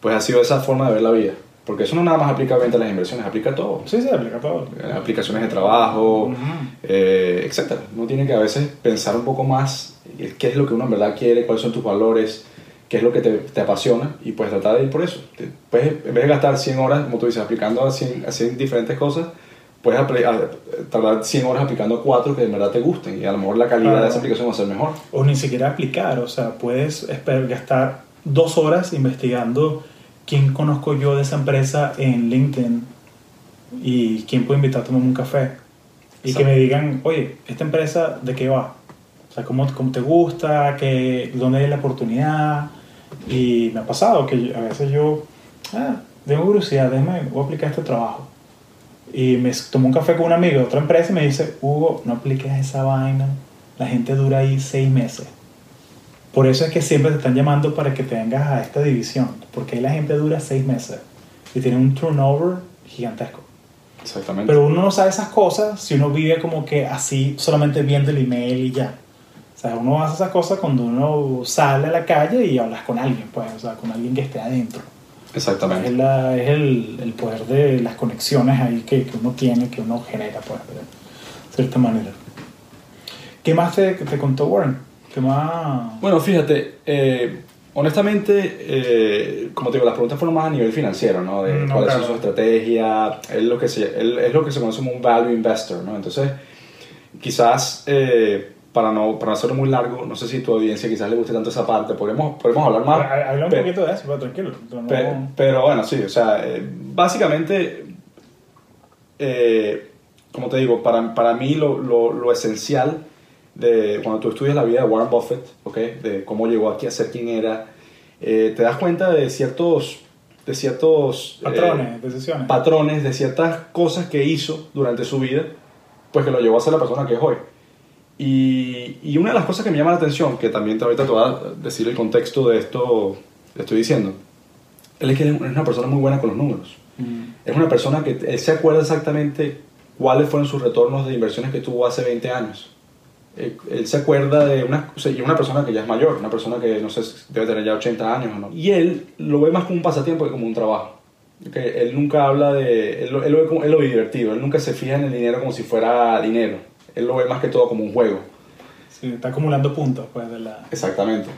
pues ha sido esa forma de ver la vida. Porque eso no nada más aplica a las inversiones, aplica a todo. Sí, sí, aplica todo. Eh, Aplicaciones de trabajo, Ujú. eh, etcétera. Uno tiene que a veces pensar un poco más qué es lo que uno en verdad quiere, cuáles son tus valores, qué es lo que te, te apasiona y pues tratar de ir por eso. Puedes, en vez de gastar 100 horas, como tú dices, aplicando a 100, a 100 diferentes cosas, puedes a- tardar 100 horas aplicando cuatro que en verdad te gusten y a lo mejor la calidad Claro. de esa aplicación va a ser mejor. O ni siquiera aplicar, o sea, puedes gastar dos horas investigando quién conozco yo de esa empresa en LinkedIn y quién puedo invitar a tomar un café. Y Exacto. que me digan, oye, ¿esta empresa de qué va? O sea, ¿cómo, cómo te gusta? ¿Qué, ¿Dónde hay la oportunidad? Y me ha pasado que a veces yo, ah, tengo curiosidad, déjame, voy a aplicar este trabajo. Y me tomó un café con un amigo de otra empresa y me dice, Hugo, no apliques esa vaina. La gente dura ahí seis meses. Por eso es que siempre te están llamando para que te vengas a esta división. Porque ahí la gente dura seis meses. Y tiene un turnover gigantesco. Exactamente. Pero uno no sabe esas cosas si uno vive como que así, solamente viendo el email y ya. O sea, uno hace esas cosas cuando uno sale a la calle y hablas con alguien, pues, o sea, con alguien que esté adentro. Exactamente. Es, la- es el, el poder de las conexiones ahí que, que uno tiene, que uno genera, pues, de cierta manera. ¿Qué más te, te contó Warren? ¿Qué más? Bueno, fíjate, eh, honestamente, eh, como te digo, las preguntas fueron más a nivel financiero, ¿no? De Mm, no, cuál claro. es su estrategia, es lo, que se, él es lo que se conoce como un value investor, ¿no? Entonces, quizás, eh, para, no, para hacerlo muy largo, no sé si tu audiencia quizás le guste tanto esa parte, podemos, podemos hablar más. Ha- Habla un poquito de eso, pero tranquilo. pero no- Pe- Pero, bueno, sí, o sea, básicamente, eh, como te digo, para, para mí lo, lo, lo esencial de cuando tú estudias la vida de Warren Buffett, ¿ok? De cómo llegó aquí a ser quien era, eh, te das cuenta de ciertos, de ciertos eh, patrones, decisiones. patrones, de ciertas cosas que hizo durante su vida, pues que lo llevó a ser la persona que es hoy. Y, y una de las cosas que me llama la atención, que también te ahorita te voy a decir el contexto de esto que estoy diciendo, él es que es una persona muy buena con los números. Mm. Es una persona que él se acuerda exactamente cuáles fueron sus retornos de inversiones que tuvo hace 20 años. Él, él se acuerda de una, o sea, y una persona que ya es mayor, una persona que no sé, debe tener ya 80 años o no. Y él lo ve más como un pasatiempo que como un trabajo. ¿ok? Él nunca habla de. Él, lo- él lo ve como, él lo ve divertido, él nunca se fija en el dinero como si fuera dinero. Él lo ve más que todo como un juego. Sí, está acumulando puntos, pues, de la... Exactamente.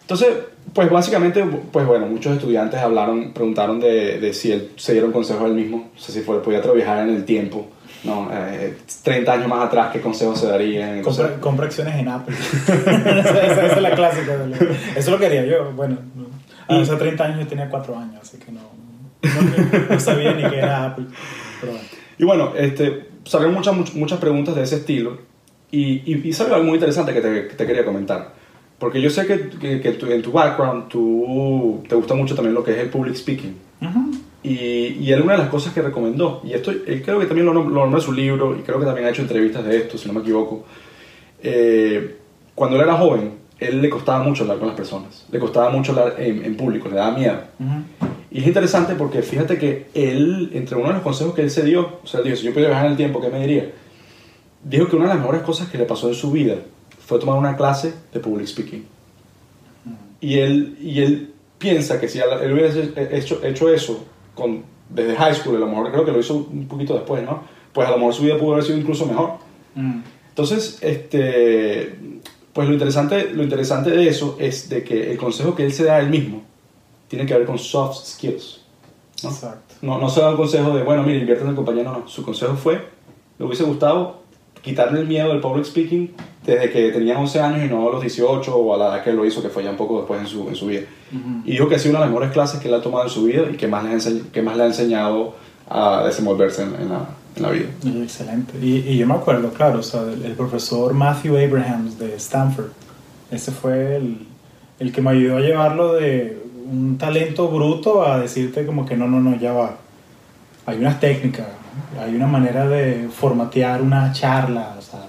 Entonces, pues básicamente, pues bueno, muchos estudiantes hablaron, preguntaron de, de si él se dieron consejos él mismo, o sea, si fue, podía viajar en el tiempo, ¿no? Eh, 30 años más atrás, ¿qué consejos se darían? Compra, compra acciones en Apple. esa, esa- es la clásica. Eso lo quería yo. Bueno, no. Ah, hace 30 años yo tenía 4 años, así que no, no, no sabía ni qué era Apple. Pero bueno. Y bueno, este, salieron muchas, much- muchas preguntas de ese estilo y, y, y salió algo muy interesante que te, que te quería comentar. Porque yo sé que, que, que tú- en tu background tú te gusta mucho también lo que es el public speaking. Ujú. Y, y él una de las cosas que recomendó, y esto él creo que también lo, lo nombró en su libro, y creo que también ha hecho entrevistas de esto, si no me equivoco, eh, cuando él era joven, él le costaba mucho hablar con las personas, le costaba mucho hablar en, en público, le daba miedo. Ujú. Y es interesante porque fíjate que él, entre uno de los consejos que él se dio, o sea, él dijo, si yo pudiera viajar en el tiempo, ¿qué me diría? Dijo que una de las mejores cosas que le pasó en su vida fue tomar una clase de public speaking. Y él, y él piensa que si él hubiese hecho, hecho eso con, desde high school, a lo mejor creo que lo hizo un poquito después, ¿no? Pues a lo mejor su vida pudo haber sido incluso mejor. Mm. Entonces, este, pues lo interesante, lo interesante de eso es de que el consejo que él se da a él mismo tiene que ver con soft skills. ¿no? Exacto. No, no se da un consejo de, bueno, mira, invierte en el compañero, no. Su consejo fue, le hubiese gustado quitarle el miedo del public speaking desde que tenía 11 años y no a los 18 o a la edad que lo hizo, que fue ya un poco después en su, en su vida. Ujú. Y dijo que ha sido una de las mejores clases que él ha tomado en su vida y que más le ha, que más le ha enseñado a desenvolverse en, en la, en la vida. Y Excelente. Y, y yo me acuerdo, claro, o sea, el, el profesor Matthew Abrahams de Stanford, ese fue el, el que me ayudó a llevarlo de un talento bruto a decirte como que no, no, no, ya va. Hay unas técnicas. Hay una manera de formatear una charla, o sea.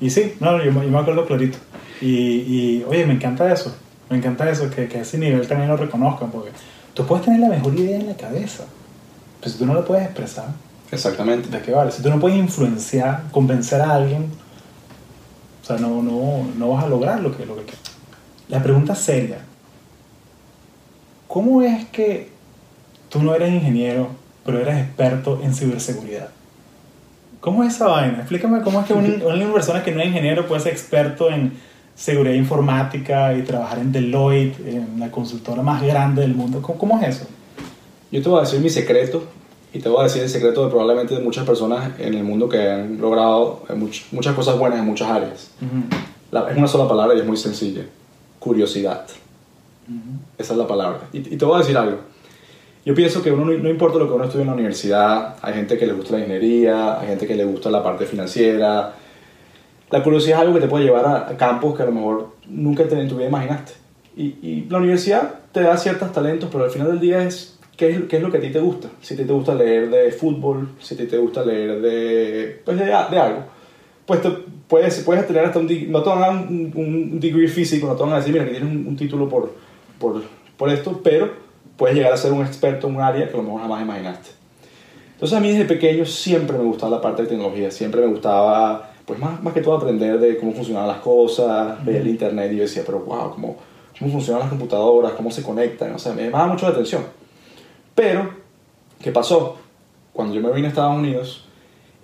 Y sí, no, yo, me- yo me acuerdo clarito. Y, y, oye, me encanta eso. Me encanta eso, que, que a ese nivel también lo reconozcan, porque tú puedes tener la mejor idea en la cabeza, pero si tú no lo puedes expresar, Exactamente. ¿de qué vale? Si tú no puedes influenciar, convencer a alguien, o sea, no, no, no vas a lograr lo que, lo que quieres. La pregunta seria, ¿cómo es que tú no eres ingeniero, pero eres experto en ciberseguridad? ¿Cómo es esa vaina? Explícame cómo es que un- una persona que no es ingeniero puede ser experto en seguridad informática y trabajar en Deloitte, en la consultora más grande del mundo. ¿Cómo, cómo es eso? Yo te voy a decir mi secreto y te voy a decir el secreto de probablemente de muchas personas en el mundo que han logrado eh, much- muchas cosas buenas en muchas áreas. La- es una sola palabra y es muy sencilla. Curiosidad. Esa es la palabra. Y, y te voy a decir algo. Yo pienso que uno, no, importa lo que uno estudie en la universidad, hay gente que le gusta la ingeniería, hay gente que le gusta la parte financiera. La curiosidad es algo que te puede llevar a, campos que a lo mejor nunca en tu vida imaginaste. Y, y la universidad te da ciertos talentos, pero al final del día es qué, es qué es lo que a ti te gusta. Si a ti te gusta leer de fútbol, si a ti te gusta leer de, pues de, de algo, pues te, puedes, puedes tener hasta un... No te van a dar un, un degree físico, no te van a decir, mira, que tienes un, un título por, por, por esto, pero puedes llegar a ser un experto en un área que a lo mejor jamás imaginaste. Entonces a mí desde pequeño siempre me gustaba la parte de tecnología, siempre me gustaba, pues más, más que todo aprender de cómo funcionaban las cosas, ver el internet y yo decía, pero wow, cómo, cómo funcionan las computadoras, cómo se conectan, o sea, me llamaba mucho la atención. Pero, ¿qué pasó? Cuando yo me vine a Estados Unidos,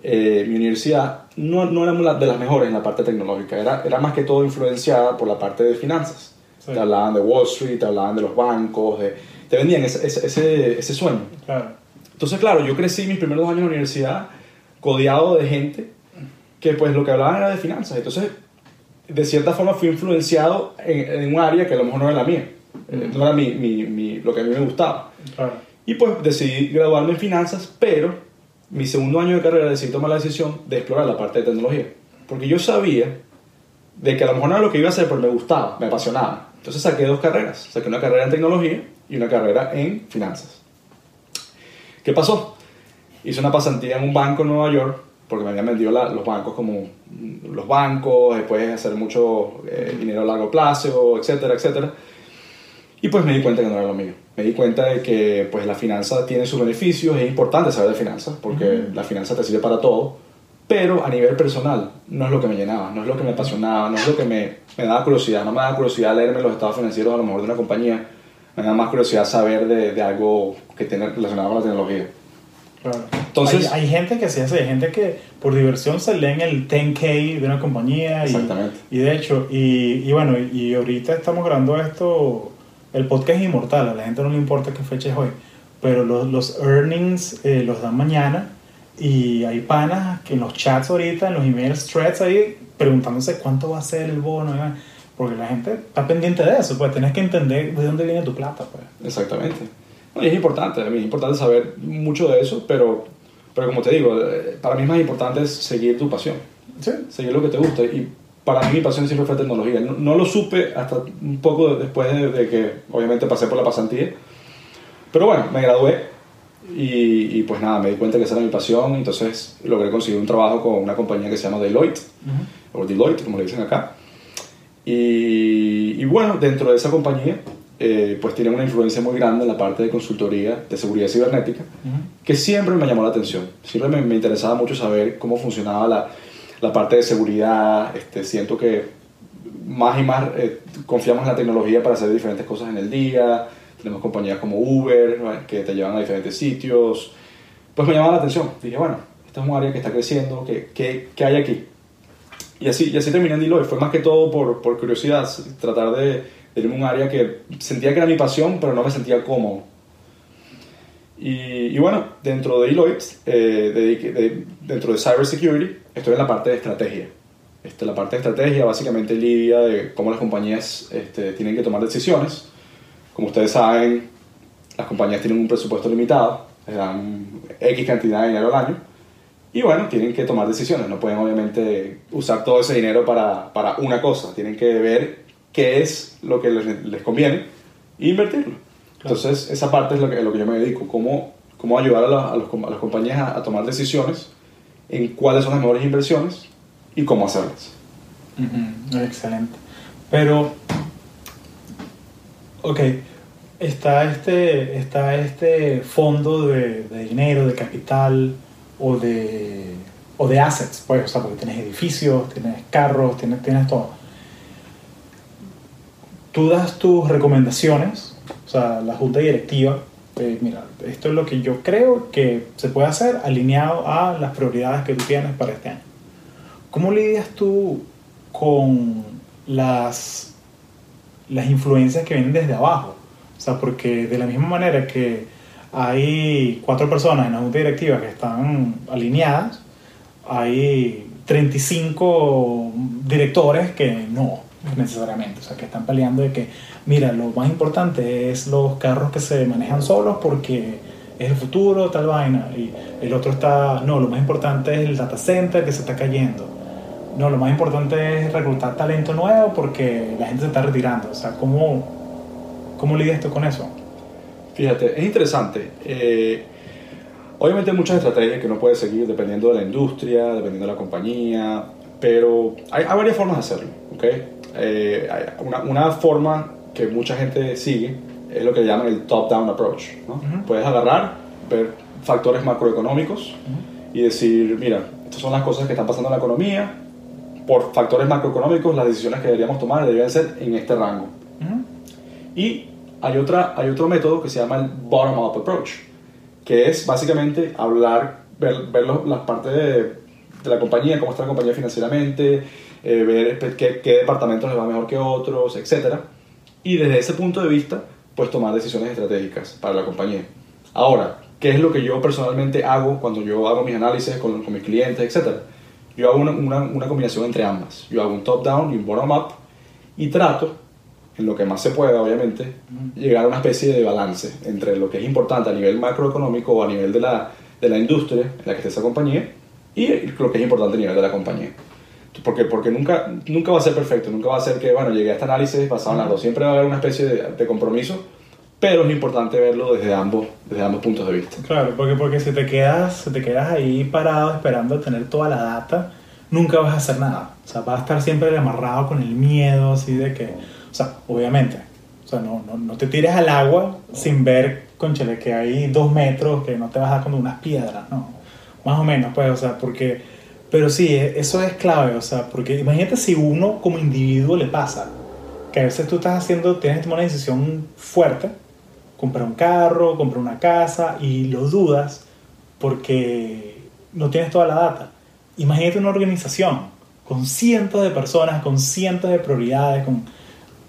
eh, mi universidad no, no era de las mejores en la parte tecnológica, era, era más que todo influenciada por la parte de finanzas. Sí. Te hablaban de Wall Street, te hablaban de los bancos, de, te vendían ese, ese, ese, ese sueño. Claro. Entonces, claro, yo crecí mis primeros dos años en la universidad codeado de gente que pues lo que hablaban era de finanzas. Entonces, de cierta forma fui influenciado en, en un área que a lo mejor no era la mía, eh, no era mi, mi, mi- lo que a mí me gustaba. Claro. Y pues decidí graduarme en finanzas, pero mi segundo año de carrera decidí tomar la decisión de explorar la parte de tecnología. Porque yo sabía de que a lo mejor no era lo que iba a hacer, pero me gustaba, me apasionaba. Entonces saqué dos carreras. Saqué una carrera en tecnología y una carrera en finanzas. ¿Qué pasó? Hice una pasantía en un banco en Nueva York porque me habían vendido la- los bancos como mm, los bancos, después hacer mucho eh, dinero a largo plazo, etcétera, etcétera. Y pues me di cuenta que no era lo mío. Me di cuenta de que pues la finanza tiene sus beneficios, es importante saber de finanzas porque la finanza te sirve para todo, pero a nivel personal no es lo que me llenaba, no es lo que me apasionaba, no es lo que me, me daba curiosidad, no me daba curiosidad leerme los estados financieros a lo mejor de una compañía, me da más curiosidad saber de, de algo que tiene relacionado con la tecnología. Claro. Entonces- hay, hay gente que se hace, hay gente que por diversión se leen el 10K de una compañía. Y, Exactamente. Y de hecho, y, y bueno, y ahorita estamos grabando esto, el podcast es inmortal, a la gente no le importa qué fecha es hoy, pero los, los earnings eh, los dan mañana y hay panas que en los chats ahorita, en los emails, threads ahí, preguntándose cuánto va a ser el bono, porque la gente está pendiente de eso, pues tienes que entender de dónde viene tu plata, pues. Exactamente. No, y es importante, a mí es importante saber mucho de eso, pero, pero como te digo, eh, para mí más importante es seguir tu pasión, Sí. seguir lo que te gusta. Y para mí mi pasión siempre fue tecnología. No, no lo supe hasta un poco después de, de que obviamente pasé por la pasantía. Pero bueno, me gradué y, y pues nada, me di cuenta que esa era mi pasión. Entonces logré conseguir un trabajo con una compañía que se llama Deloitte, o Deloitte, como le dicen acá. Y, y bueno, dentro de esa compañía, eh, pues tienen una influencia muy grande en la parte de consultoría de seguridad cibernética, que siempre me llamó la atención. Siempre me, me interesaba mucho saber cómo funcionaba la, la parte de seguridad. Este, siento que más y más eh, confiamos en la tecnología para hacer diferentes cosas en el día. Tenemos compañías como Uber, que te llevan a diferentes sitios. Pues me llamaba la atención. Dije, bueno, esta es un área que está creciendo, ¿qué, qué, qué hay aquí? Y así, y así terminé en Deloitte. Fue más que todo por, por curiosidad, tratar de, de irme a un área que sentía que era mi pasión, pero no me sentía cómodo. Y, y bueno, dentro de Deloitte, eh, dediqué- de- dentro de Cybersecurity, estoy en la parte de estrategia. Este, la parte de estrategia básicamente lidia de cómo las compañías este, tienen que tomar decisiones. Como ustedes saben, las compañías tienen un presupuesto limitado, les dan X cantidad de dinero al año. Y bueno, tienen que tomar decisiones, no pueden obviamente usar todo ese dinero para, para una cosa, tienen que ver qué es lo que les, les conviene e invertirlo. Entonces, esa parte es lo que, lo que yo me dedico, cómo, cómo ayudar a, la- a los a las compañías a, a tomar decisiones en cuáles son las mejores inversiones y cómo hacerlas. Ujú, Excelente. Pero Ok, está este, está este fondo de, dinero, de capital o de, o de assets, pues, o sea, porque tienes edificios, tienes carros, tienes, tienes todo. Tú das tus recomendaciones, o sea, la junta directiva, eh, mira, esto es lo que yo creo que se puede hacer alineado a las prioridades que tú tienes para este año. ¿Cómo lidias tú con las, las influencias que vienen desde abajo? O sea, porque de la misma manera que hay cuatro personas en la junta directiva que están alineadas, hay 35 directores que no necesariamente, o sea, que están peleando de que, mira, lo más importante es los carros que se manejan solos porque es el futuro, tal vaina, y el otro está, no, lo más importante es el data center que se está cayendo. No, lo más importante es reclutar talento nuevo porque la gente se está retirando. O sea, ¿cómo, cómo lidias tú con eso? Fíjate, es interesante. Eh, obviamente hay muchas estrategias que uno puede seguir dependiendo de la industria, dependiendo de la compañía, pero hay, hay varias formas de hacerlo. ¿okay? Eh, una, una, forma que mucha gente sigue es lo que llaman el top-down approach. ¿no? Uh -huh. Puedes agarrar, ver factores macroeconómicos uh -huh. y decir, mira, estas son las cosas que están pasando en la economía, por factores macroeconómicos, las decisiones que deberíamos tomar deberían ser en este rango. Uh -huh. Y hay, otra, hay otro método que se llama el bottom-up approach, que es básicamente hablar, ver, ver los, las partes de, de, la compañía, cómo está la compañía financieramente, eh, ver qué, qué, departamentos les va mejor que otros, etc. Y desde ese punto de vista, pues tomar decisiones estratégicas para la compañía. Ahora, ¿qué es lo que yo personalmente hago cuando yo hago mis análisis con, con mis clientes, etc.? Yo hago una, una, una combinación entre ambas. Yo hago un top-down y un bottom-up y trato, en lo que más se pueda, obviamente, mm. llegar a una especie de balance entre lo que es importante a nivel macroeconómico o a nivel de la, de la industria en la que esté esa compañía y lo que es importante a nivel de la compañía. Porque, porque nunca, nunca va a ser perfecto, nunca va a ser que, bueno, llegué a este análisis basado en las dos. Siempre va a haber una especie de, de compromiso pero es importante verlo desde ambos, desde ambos puntos de vista. Claro, porque, porque si te quedas, si te quedas ahí parado esperando tener toda la data, nunca vas a hacer nada. O sea, vas a estar siempre amarrado con el miedo, así de que, o sea, obviamente, o sea, no, no, no te tires al agua sin ver, conchale, que hay dos metros, que no te vas a dar con unas piedras, no. Más o menos, pues, o sea, porque, pero sí, eso es clave, o sea, porque imagínate si uno como individuo le pasa, que a veces tú estás haciendo, tienes que tomar una decisión fuerte, comprar un carro, comprar una casa y lo dudas porque no tienes toda la data. Imagínate una organización con cientos de personas, con cientos de prioridades, con...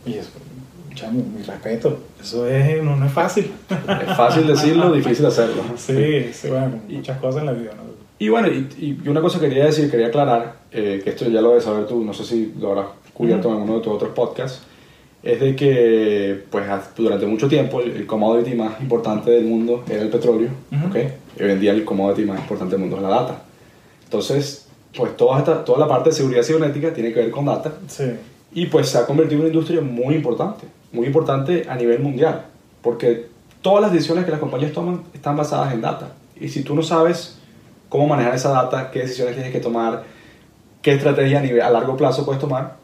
Y eso, chamo, mi respeto, eso es, no, no, es fácil. Es fácil decirlo, difícil hacerlo. Sí, sí, bueno, muchas cosas en la vida. ¿no? Y bueno, y, y, una cosa quería decir, quería aclarar, eh, que esto ya lo debes saber tú, no sé si lo habrás cubierto uh -huh. en uno de tus otros podcasts, es de que pues, durante mucho tiempo el commodity más importante del mundo era el petróleo, uh -huh. ¿okay? y hoy en día el commodity más importante del mundo es la data. Entonces, pues toda, esta, toda la parte de seguridad cibernética tiene que ver con data. Sí. Y pues se ha convertido en una industria muy importante, muy importante a nivel mundial, porque todas las decisiones que las compañías toman están basadas en data. Y si tú no sabes cómo manejar esa data, qué decisiones tienes que tomar, qué estrategia a, nivel, a largo plazo puedes tomar,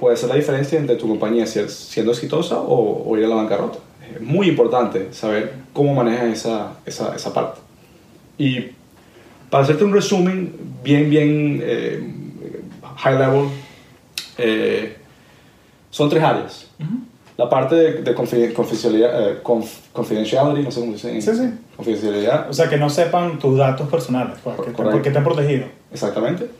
puede ser la diferencia entre tu compañía siendo exitosa o, o ir a la bancarrota. Es muy importante saber cómo manejas esa, esa, esa parte. Y para hacerte un resumen bien, bien eh, high level, eh, son tres áreas. Uh -huh. La parte de, de confidencialidad, eh, conf, confidentiality, no sé cómo dicen. Sí, sí. Confidencialidad. O sea, que no sepan tus datos personales, pues, que, porque estén protegidos. Exactamente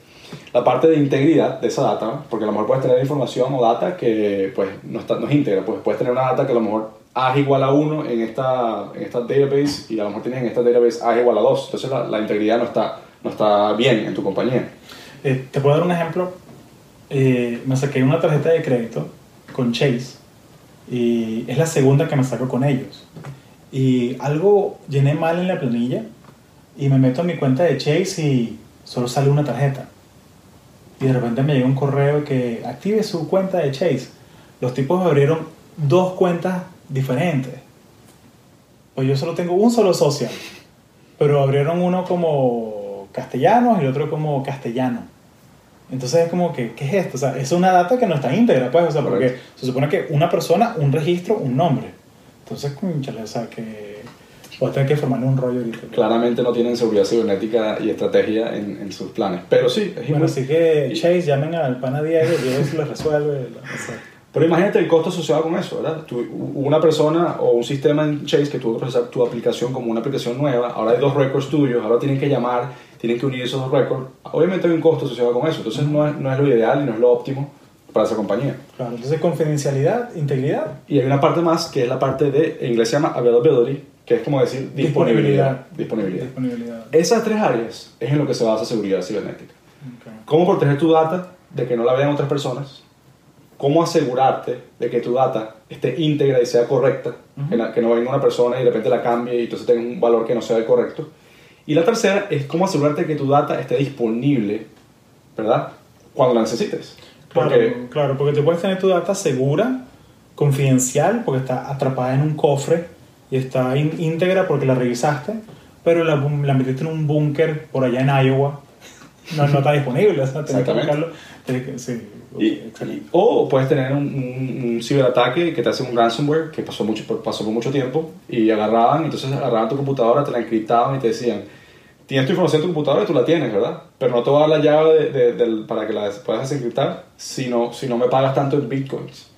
la parte de integridad de esa data, porque a lo mejor puedes tener información o data que pues no, está, no es íntegra, pues puedes tener una data que a lo mejor A es igual a 1 en esta, en esta database y a lo mejor tienes en esta database A es igual a 2, entonces la, la integridad no está, no está bien en tu compañía. Eh, Te puedo dar un ejemplo, eh, me saqué una tarjeta de crédito con Chase y es la segunda que me saco con ellos. Y algo llené mal en la planilla y me meto en mi cuenta de Chase y solo sale una tarjeta y de repente me llegó un correo que active su cuenta de Chase. Los tipos abrieron dos cuentas diferentes. Pues yo solo tengo un solo social, pero abrieron uno como castellano y el otro como castellano. Entonces es como que, ¿qué es esto? O sea, es una data que no está íntegra, pues, o sea, porque se supone que una persona, un registro, un nombre. Entonces, cónchale, o sea, que a tener que formarle un rollo. Claramente no tienen seguridad cibernética y estrategia en, en sus planes. Pero sí, es Bueno, así que Chase, llamen al pana Diego, Diego se lo resuelve. Pero imagínate el costo asociado con eso, ¿verdad? Tú- una persona o un sistema en Chase que tuvo que procesar tu aplicación como una aplicación nueva, ahora hay dos récords tuyos, ahora tienen que llamar, tienen que unir esos dos récords. Obviamente hay un costo asociado con eso, entonces no es, no es lo ideal y no es lo óptimo para esa compañía. Claro, entonces confidencialidad, integridad, Y hay una parte más que es la parte de, en inglés se llama availability, que es como decir disponibilidad. Disponibilidad. Disponibilidad. disponibilidad. Esas tres áreas es en lo que se basa seguridad cibernética. Ok. cómo proteger tu data de que no la vean otras personas, cómo asegurarte de que tu data esté íntegra y sea correcta, que, la- que no venga una persona y de repente la cambie y entonces tenga un valor que no sea el correcto. Y la tercera es cómo asegurarte que tu data esté disponible, ¿verdad? Cuando la necesites. Claro, Porque, claro, porque tú puedes tener tu data segura, confidencial, porque está atrapada en un cofre y está ín- íntegra porque la revisaste, pero la, la metiste en un búnker por allá en Iowa. No, no está disponible, o sea, tienes que buscarlo. Tienes que- sí, y- y- o puedes tener un, un- un ciberataque que te hace un ransomware que pasó, mucho, pasó por mucho tiempo y agarraban, entonces agarraban tu computadora, te la encriptaban y te decían, tienes tu información en tu computadora y tú la tienes, ¿verdad? Pero no te voy a dar la llave de- de- del- para que la puedas desencriptar si no, si no me pagas tanto en bitcoins.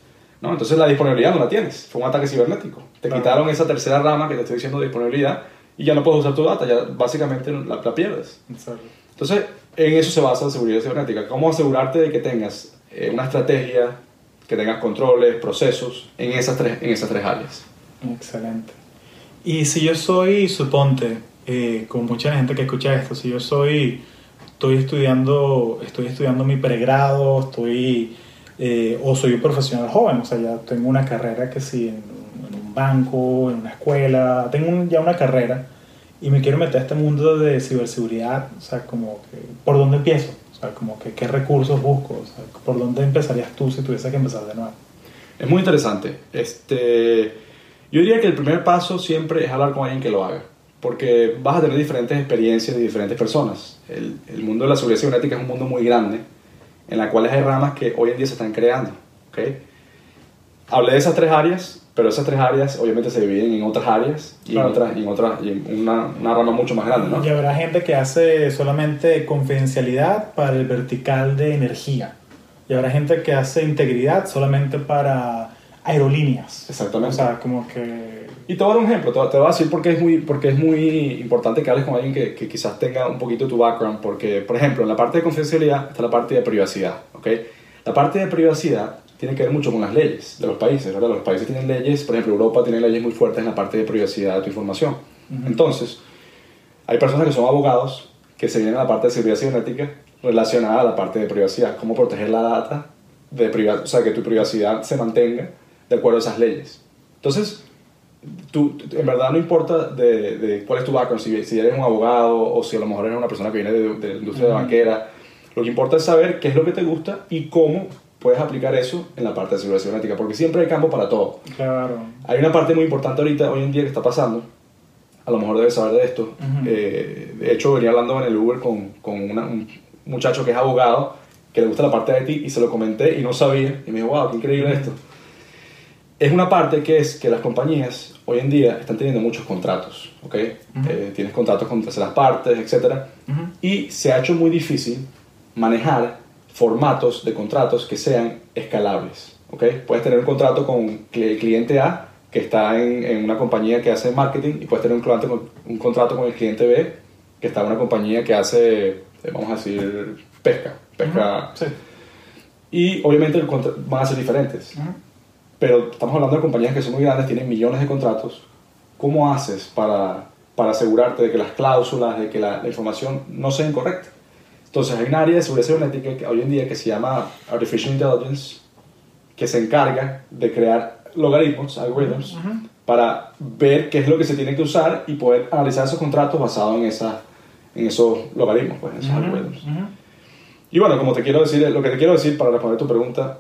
¿no? Entonces la disponibilidad no la tienes, fue un ataque cibernético. Te Claro. quitaron esa tercera rama que te estoy diciendo de disponibilidad y ya no puedes usar tu data, ya básicamente la, la pierdes. Exacto. Entonces, en eso se basa la seguridad cibernética. ¿Cómo asegurarte de que tengas eh, una estrategia, que tengas controles, procesos en esas tres, en esas tres áreas? Excelente. Y si yo soy, suponte, eh, con mucha gente que escucha esto, si yo soy, estoy estudiando, estoy estudiando mi pregrado, estoy, eh, o soy un profesional joven, o sea, ya tengo una carrera que sí, en, un banco, en una escuela, tengo ya una carrera y me quiero meter a este mundo de ciberseguridad, o sea, como ¿por dónde empiezo? O sea, como que, ¿qué recursos busco? ¿por dónde empezarías tú si tuviese que empezar de nuevo? Es muy interesante. Este, yo diría que el primer paso siempre es hablar con alguien que lo haga, porque vas a tener diferentes experiencias de diferentes personas. El, el mundo de la seguridad cibernética es un mundo muy grande, en la cual hay ramas que hoy en día se están creando. ¿ok? Hablé de esas tres áreas, pero esas tres áreas obviamente se dividen en otras áreas y Claro. en, otras, y en, otras, y en una, una rama mucho más grande. ¿no? Y habrá gente que hace solamente confidencialidad para el vertical de energía. Y habrá gente que hace integridad solamente para aerolíneas. Exactamente. O sea, como que... Y te voy a dar un ejemplo, te, voy- te voy a decir porque es muy, porque es muy importante que hables con alguien que, que quizás tenga un poquito tu background, porque, por ejemplo, en la parte de confidencialidad está la parte de privacidad, ¿ok? La parte de privacidad tiene que ver mucho con las leyes de los países, ¿verdad? Los países tienen leyes, por ejemplo, Europa tiene leyes muy fuertes en la parte de privacidad de tu información. Ujú. Entonces, hay personas que son abogados que se vienen a la parte de seguridad cibernética relacionada a la parte de privacidad, cómo proteger la data, de o sea, que tu privacidad se mantenga de acuerdo a esas leyes. Entonces, tú, en verdad no importa de, de cuál es tu background, si, si eres un abogado o si a lo mejor eres una persona que viene de, de la industria de banquera, lo que importa es saber qué es lo que te gusta y cómo puedes aplicar eso en la parte de seguridad cibernética, porque siempre hay campo para todo. Claro. Hay una parte muy importante ahorita, hoy en día, que está pasando. A lo mejor debes saber de esto. Ujú. Eh, de hecho, venía hablando en el Uber con, con una- un muchacho que es abogado, que le gusta la parte de IT, y se lo comenté y no sabía. Y me dijo, wow, qué increíble esto. Es una parte que es que las compañías hoy en día están teniendo muchos contratos, ¿ok? Ujú. Eh, tienes contratos con terceras partes, etc. Ujú. Y se ha hecho muy difícil manejar formatos de contratos que sean escalables. ¿ok? Puedes tener un contrato con el cliente A que está en, en una compañía que hace marketing y puedes tener un, cliente con- un contrato con el cliente B que está en una compañía que hace, eh, vamos a decir, pesca. pesca Sí. Y obviamente van a ser diferentes. Pero estamos hablando de compañías que son muy grandes, tienen millones de contratos. ¿Cómo haces para, para asegurarte de que las cláusulas, de que la, la información no sea incorrecta? Entonces hay un área de seguridad cibernética que hoy en día que se llama Artificial Intelligence, que se encarga de crear logaritmos, algoritmos, Ujú. para ver qué es lo que se tiene que usar y poder analizar esos contratos basados en, en esos logaritmos, pues, en esos Ujú. algoritmos. Ujú. Y bueno, como te quiero decir, lo que te quiero decir para responder tu pregunta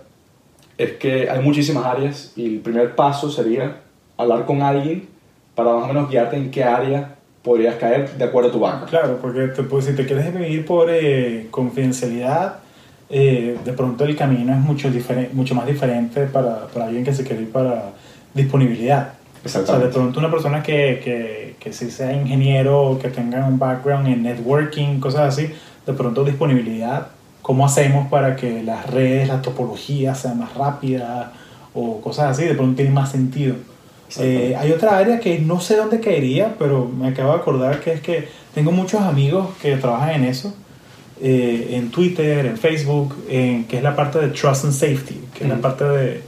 es que hay muchísimas áreas y el primer paso sería hablar con alguien para más o menos guiarte en qué área podrías caer de acuerdo a tu banca. Claro, porque te- pues, si te quieres vivir por eh, confidencialidad, eh, de pronto el camino es mucho, mucho más diferente para, para, alguien que se quiere ir para disponibilidad. O sea, de pronto una persona que, que, que sí sea ingeniero, que tenga un background en networking, cosas así, de pronto disponibilidad, ¿cómo hacemos para que las redes, la topología sean más rápida o cosas así? De pronto tiene más sentido. Eh, hay otra área que no sé dónde caería, pero me acabo de acordar que es que tengo muchos amigos que trabajan en eso, eh, en Twitter, en Facebook, en, que es la parte de Trust and Safety, que es la parte de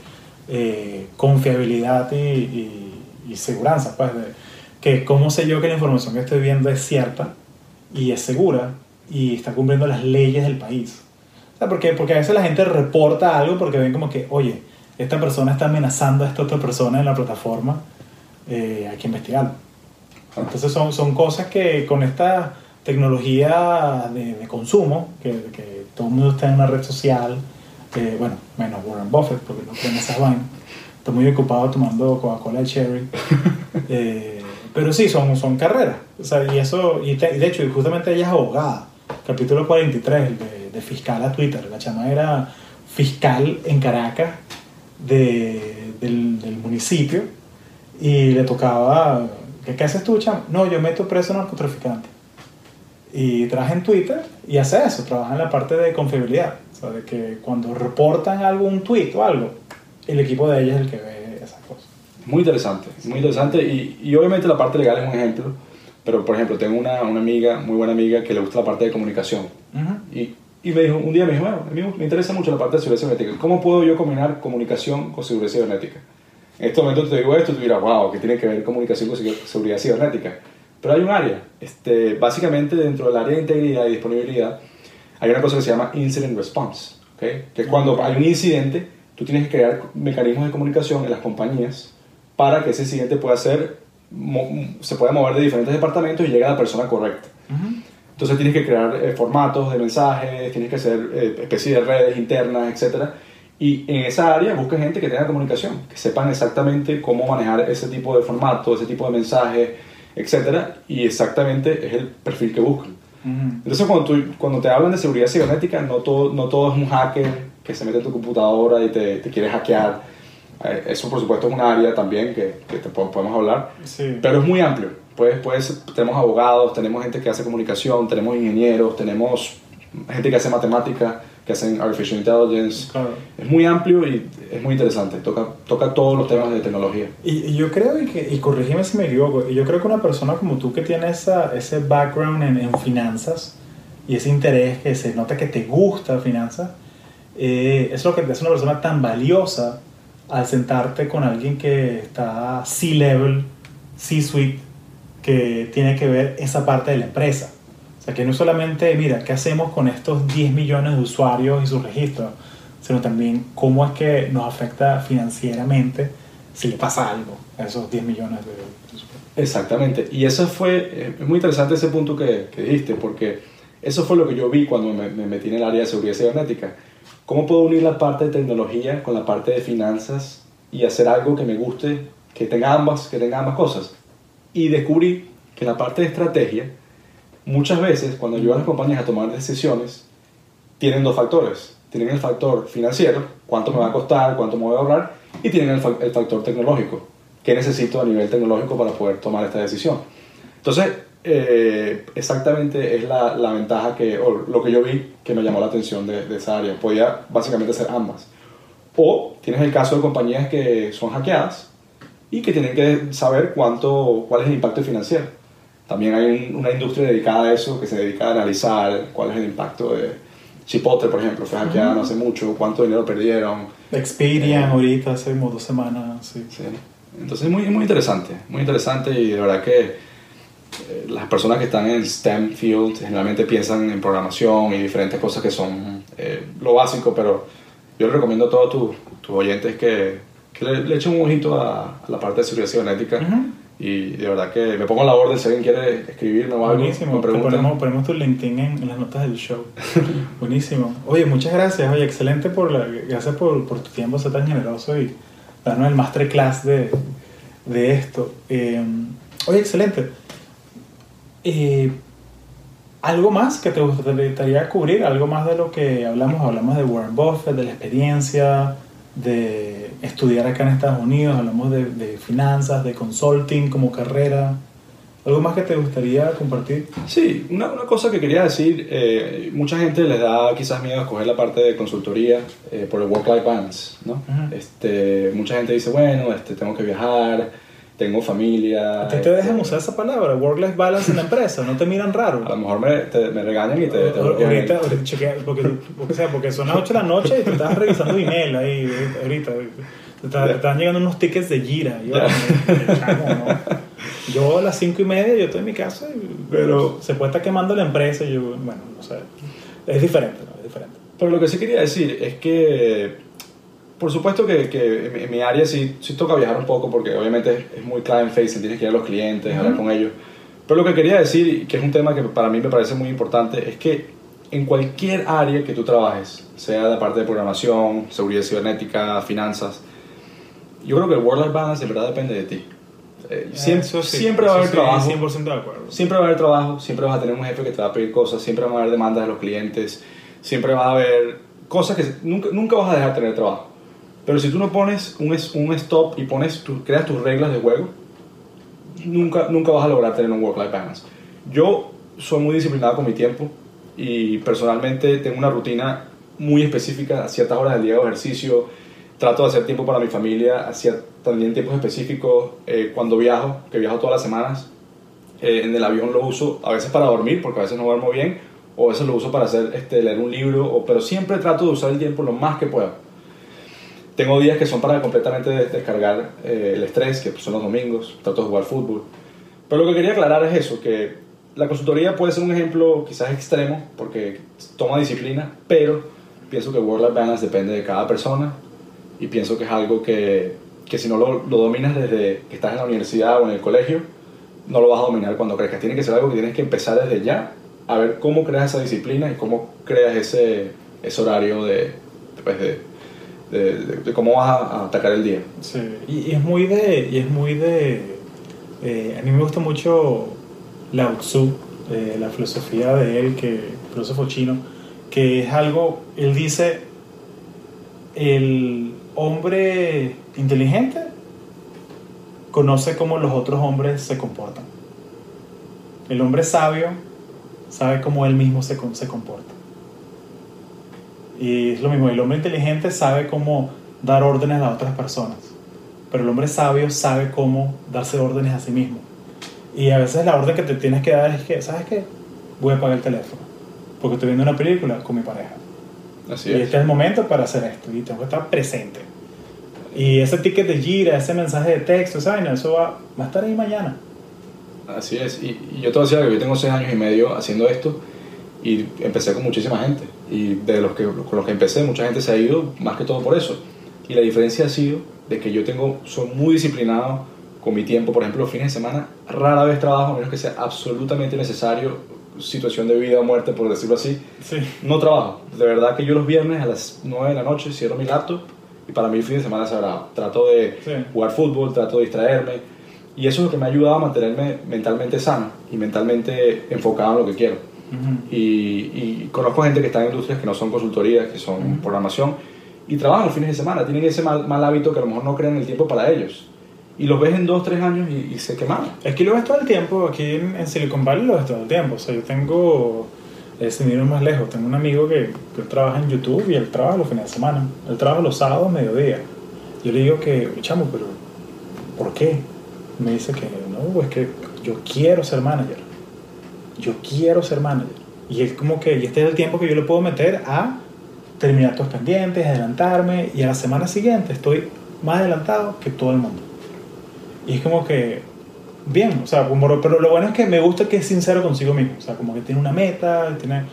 eh, confiabilidad y, y, seguridad, pues, de, que cómo sé yo que la información que estoy viendo es cierta y es segura y está cumpliendo las leyes del país. O sea, porque, porque a veces la gente reporta algo porque ven como que, oye, esta persona está amenazando a esta otra persona en la plataforma, eh, hay que investigarlo. Entonces son, son cosas que con esta tecnología de, de consumo, que, que, todo el mundo está en una red social, eh, bueno, menos Warren Buffett, porque no tiene esas vainas, está muy ocupado tomando Coca-Cola Cherry. Eh, pero sí, son, son carreras. O sea, y eso, y, de hecho, justamente ella es abogada. Capítulo 43, de, de fiscal a Twitter. La chama era fiscal en Caracas de, del, del, municipio y le tocaba, ¿qué, haces tú, chamo? No, yo meto preso a narcotraficante. Y trabaja en Twitter y hace eso, trabaja en la parte de confiabilidad. O sea, de que cuando reportan algún tweet o algo, el equipo de ella es el que ve esas cosas. Muy interesante, muy interesante. Y, y obviamente la parte legal es un ejemplo. Pero, por ejemplo, tengo una, una, amiga, muy buena amiga, que le gusta la parte de comunicación. Y y me dijo, un día me dijo, bueno, a mí me interesa mucho la parte de seguridad cibernética. ¿Cómo puedo yo combinar comunicación con seguridad cibernética? En este momento te digo esto, tú dirás, wow, ¿qué tiene que ver comunicación con seguridad cibernética? Pero hay un área, este, básicamente dentro del área de integridad y disponibilidad, hay una cosa que se llama Incident Response, ¿okay? que es cuando hay un incidente, tú tienes que crear mecanismos de comunicación en las compañías para que ese incidente pueda ser, se pueda mover de diferentes departamentos y llegue a la persona correcta. Entonces tienes que crear eh, formatos de mensajes, tienes que hacer eh, especies de redes internas, etc. Y en esa área busca gente que tenga comunicación, que sepan exactamente cómo manejar ese tipo de formato, ese tipo de mensajes, etc. Y exactamente es el perfil que buscan. Entonces cuando, tú, cuando te hablan de seguridad cibernética, no todo, no todo es un hacker que se mete en tu computadora y te, te quiere hackear. Eh, eso por supuesto es un área también que, que te podemos hablar, sí. pero es muy amplio pues, pues tenemos abogados, tenemos gente que hace comunicación, tenemos ingenieros, tenemos gente que hace matemática, que hacen artificial intelligence. Es muy amplio y es muy interesante, toca, toca todos los temas de tecnología. Y, yo creo, y, que, y corrígeme si me equivoco, yo creo que una persona como tú que tiene esa, ese background en, en finanzas y ese interés que se nota que te gusta finanzas, eh, es lo que te hace una persona tan valiosa al sentarte con alguien que está C-level, C-suite que tiene que ver esa parte de la empresa. O sea, que no solamente, mira, ¿qué hacemos con estos 10 millones de usuarios y sus registros? Sino también cómo es que nos afecta financieramente si le pasa algo a esos 10 millones de usuarios. Exactamente. Y eso fue, es muy interesante ese punto que, que dijiste, porque eso fue lo que yo vi cuando me, me metí en el área de seguridad cibernética. ¿Cómo puedo unir la parte de tecnología con la parte de finanzas y hacer algo que me guste, que tenga ambas, que tenga ambas cosas? Y descubrí que la parte de estrategia, muchas veces cuando ayudan a las compañías a tomar decisiones, tienen dos factores. Tienen el factor financiero, cuánto me va a costar, cuánto me voy a ahorrar, y tienen el, factor tecnológico, qué necesito a nivel tecnológico para poder tomar esta decisión. Entonces, eh, exactamente es la, la, ventaja que, o lo que yo vi que me llamó la atención de, de esa área. Podía básicamente ser ambas. O tienes el caso de compañías que son hackeadas y que tienen que saber cuánto, cuál es el impacto financiero. También hay una industria dedicada a eso que se dedica a analizar cuál es el impacto de Chipotle, por ejemplo, fue hackeada no hace mucho, cuánto dinero perdieron. Experian eh, ahorita, hace como dos semanas, sí. sí. Entonces es muy, muy interesante, muy interesante y de verdad que eh, las personas que están en STEM field generalmente piensan en programación y diferentes cosas que son eh, lo básico, pero yo les recomiendo a todos tus, tus oyentes que que le, le eche un ojito a, la parte de seguridad cibernética. Y de verdad que me pongo a la orden si alguien quiere escribirme o algo. Buenísimo, ponemos, ponemos, tu LinkedIn en, las notas del show. Buenísimo. Oye, muchas gracias. Oye, excelente por la, gracias por, por tu tiempo, ser tan generoso y darnos el masterclass de, de esto. Eh, oye, excelente. Eh, ¿Algo más que te gustaría cubrir? ¿Algo más de lo que hablamos? Hablamos de Warren Buffett, de la experiencia, de estudiar acá en Estados Unidos, hablamos de, de finanzas, de consulting como carrera. ¿Algo más que te gustaría compartir? Sí, una, una cosa que quería decir, eh, mucha gente les da quizás miedo escoger la parte de consultoría eh, por el work-life balance, ¿no? este, mucha gente dice, bueno, este, tengo que viajar, tengo familia. ¿A ti te dejan usar esa palabra, work-life balance en la empresa? ¿No te miran raro? A lo mejor me, te, me regañan y te... te ahorita, ahorita chequea, porque, porque, sea, porque son las 8 de la noche y te estás revisando email ahí, ahorita. Te, te, están llegando unos tickets de gira. Yo, chamo, ¿no? Yo a las 5 y media, yo estoy en mi casa, pero se puede estar quemando la empresa y yo, bueno, no sé. Es diferente, ¿no? Es diferente. Pero lo que sí quería decir es que por supuesto que, que, en mi área sí, sí toca viajar un poco porque obviamente es muy client facing, tienes que ir a los clientes, hablar con ellos. Pero lo que quería decir, que es un tema que para mí me parece muy importante, es que en cualquier área que tú trabajes, sea la parte de programación, seguridad cibernética, finanzas, yo creo que el work-life balance de verdad depende de ti. Eh, siempre, siempre va a haber trabajo. 100% de acuerdo. Siempre va a haber trabajo, siempre vas a tener un jefe que te va a pedir cosas, siempre va a haber demandas de los clientes, siempre va a haber cosas que nunca, nunca vas a dejar de tener trabajo. Pero si tú no pones un, un stop y pones creas tus reglas de juego, nunca, nunca vas a lograr tener un work-life balance. Yo soy muy disciplinado con mi tiempo y personalmente tengo una rutina muy específica, a ciertas horas del día de ejercicio, trato de hacer tiempo para mi familia, hacer también tiempos específicos eh, cuando viajo, que viajo todas las semanas. Eh, en el avión lo uso a veces para dormir, porque a veces no duermo bien, o a veces lo uso para hacer, este, leer un libro, o, pero siempre trato de usar el tiempo lo más que pueda. Tengo días que son para completamente descargar eh, el estrés, que son los domingos, trato de jugar fútbol. Pero lo que quería aclarar es eso, que la consultoría puede ser un ejemplo quizás extremo, porque toma disciplina, pero pienso que Work-Life Balance depende de cada persona y pienso que es algo que, que si no lo, lo, dominas desde que estás en la universidad o en el colegio, no lo vas a dominar cuando crezcas. Tiene que ser algo que tienes que empezar desde ya a ver cómo creas esa disciplina y cómo creas ese, ese horario de, pues de de, cómo vas a, atacar el día. Sí, y, es muy de... Y es muy de eh, a mí me gusta mucho Lao Tzu, eh, la filosofía de él, que filósofo chino, que es algo, él dice, el hombre inteligente conoce cómo los otros hombres se comportan. El hombre sabio sabe cómo él mismo se, se comporta. Y es lo mismo, el hombre inteligente sabe cómo dar órdenes a otras personas, pero el hombre sabio sabe cómo darse órdenes a sí mismo. Y a veces la orden que te tienes que dar es que, ¿sabes qué? Voy a apagar el teléfono, porque estoy viendo una película con mi pareja. Así y es. este es el momento para hacer esto, y tengo que estar presente. Y ese ticket de gira, ese mensaje de texto, ¿sabes? Eso va, va a estar ahí mañana. Así es. Y, y yo te decía que yo tengo seis años y medio haciendo esto y empecé con muchísima gente y de los que con los que empecé mucha gente se ha ido más que todo por eso. Y la diferencia ha sido de que yo tengo soy muy disciplinado con mi tiempo. Por ejemplo los fines de semana rara vez trabajo a menos que sea absolutamente necesario situación de vida o muerte por decirlo así. Sí. no trabajo. De verdad que yo los viernes a las 9 de la noche cierro mi laptop y para mí el fin de semana es sagrado. Trato de Sí. jugar fútbol trato de distraerme y eso es lo que me ha ayudado a mantenerme mentalmente sano y mentalmente enfocado en lo que quiero Y, y conozco gente que está en industrias que no son consultorías, que son programación, y trabajan los fines de semana, tienen ese mal, mal hábito que a lo mejor no crean el tiempo para ellos. Y los ves en dos, tres años y, y se quemaron. Aquí lo ves todo el tiempo, aquí en, en Silicon Valley lo ves todo el tiempo. O sea, yo tengo, eh, sin ir más lejos, tengo un amigo que, que trabaja en YouTube y él trabaja los fines de semana. Él trabaja los sábados, mediodía. Yo le digo que, chamo, pero ¿por qué? Me dice que no, es que yo quiero ser manager. Yo quiero ser manager. Y es como que, y este es el tiempo que yo le puedo meter a terminar tus pendientes, adelantarme, y a la semana siguiente estoy más adelantado que todo el mundo. Y es como que, bien, o sea, como- pero lo bueno es que me gusta que es sincero consigo mismo, o sea, como que tiene una meta, tiene...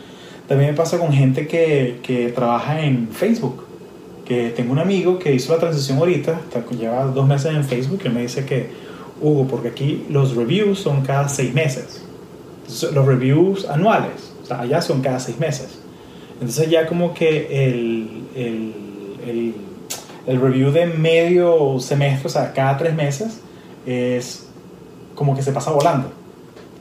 También me pasa con gente que, que trabaja en Facebook, que tengo un amigo que hizo la transición ahorita, lleva dos meses en Facebook, y me dice que, Hugo, porque aquí los reviews son cada seis meses, los reviews anuales, o sea, allá son cada seis meses. Entonces ya como que el, el, el, el review de medio semestre, o sea, cada tres meses, es como que se pasa volando.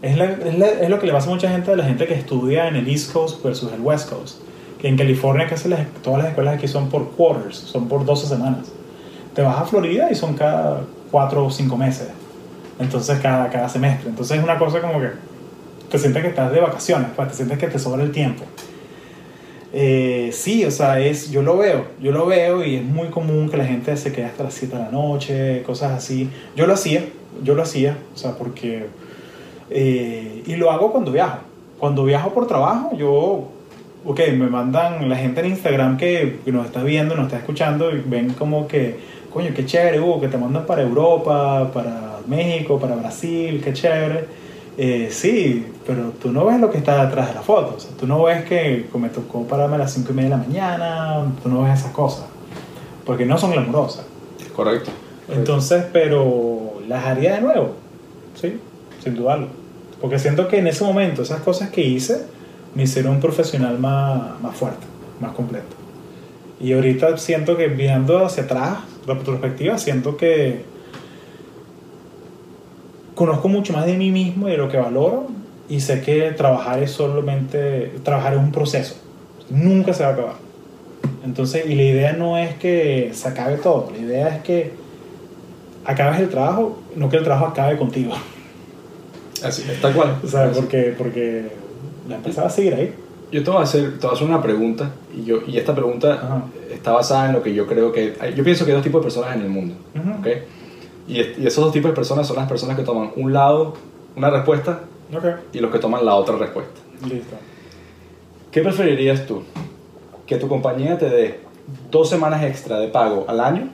Es, la- es la- es lo que le pasa a mucha gente a la gente que estudia en el East Coast versus el West Coast. Que en California casi las, todas las escuelas aquí son por quarters, son por 12 semanas. Te vas a Florida y son cada 4 o 5 meses. Entonces cada, cada semestre. Entonces es una cosa como que te sientes que estás de vacaciones, pues, te sientes que te sobra el tiempo. Eh, sí, o sea, es, yo lo veo, yo lo veo y es muy común que la gente se quede hasta las 7 de la noche, cosas así. Yo lo hacía, yo lo hacía, o sea, porque... eh, y lo hago cuando viajo. Cuando viajo por trabajo, yo... Ok, me mandan la gente en Instagram que, nos está viendo, nos está escuchando y ven como que, coño, qué chévere, Hugo, que te mandan para Europa, para México, para Brasil, qué chévere. Eh, sí, pero tú no ves lo que está detrás de la foto. O sea, tú no ves que me tocó pararme a las 5 y media de la mañana, tú no ves esas cosas. Porque no son glamurosas. Correcto. Entonces, pero las haría de nuevo. Sí, sin dudarlo. Porque siento que en ese momento esas cosas que hice me hicieron un profesional más, más fuerte, más completo. Y ahorita siento que viendo hacia atrás, retrospectiva, siento que conozco mucho más de mí mismo y de lo que valoro y sé que trabajar es solamente, trabajar es un proceso, nunca se va a acabar. Entonces, y la idea no es que se acabe todo, la idea es que acabes el trabajo, no que el trabajo acabe contigo. Así, tal cual. O sea, porque, porque la empresa va a seguir ahí. Yo te voy a hacer, te voy a hacer una pregunta y, yo, y esta pregunta Ajá. está basada en lo que yo creo que... Yo pienso que hay dos tipos de personas en el mundo. Ujú. Y, es- y esos dos tipos de personas son las personas que toman un lado, una respuesta, y los que toman la otra respuesta. listo. ¿Qué preferirías tú? ¿Que tu compañía te dé dos semanas extra de pago al año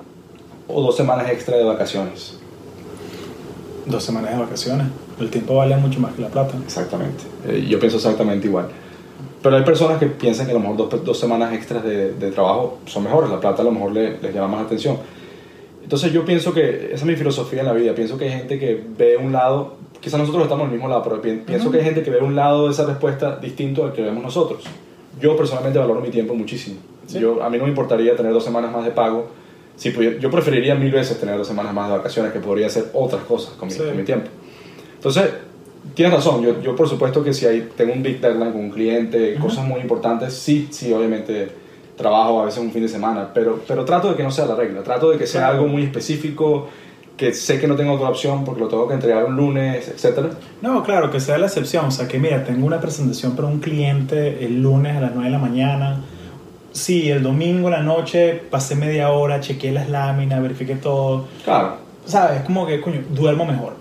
o dos semanas extra de vacaciones? Dos semanas de vacaciones. El tiempo vale mucho más que la plata. Exactamente. Eh, yo pienso exactamente igual. Pero hay personas que piensan que a lo mejor dos, dos semanas extras de, de trabajo son mejores, la plata a lo mejor le- les llama más atención. Entonces yo pienso que esa es mi filosofía en la vida. Pienso que hay gente que ve un lado, quizás nosotros estamos en el mismo lado, pero pi- pienso Ujú. que hay gente que ve un lado de esa respuesta distinto al que vemos nosotros. Yo personalmente valoro mi tiempo muchísimo. Sí. Yo, a mí no me importaría tener dos semanas más de pago. Si pudiera- yo preferiría mil veces tener dos semanas más de vacaciones que podría hacer otras cosas con mi, Sí. con mi tiempo. Entonces, tienes razón. Yo, yo por supuesto que si hay, tengo un big deadline con un cliente, Ujú. cosas muy importantes, sí, sí, obviamente trabajo a veces un fin de semana, pero, pero trato de que no sea la regla. Trato de que sea Claro. algo muy específico, que sé que no tengo otra opción porque lo tengo que entregar un lunes, etcétera. No, claro, que sea la excepción. O sea, que mira, tengo una presentación para un cliente el lunes a las 9 de la mañana. Sí, el domingo en la noche pasé media hora, chequeé las láminas, verifiqué todo. Claro. ¿Sabes? Como que, coño, duermo mejor.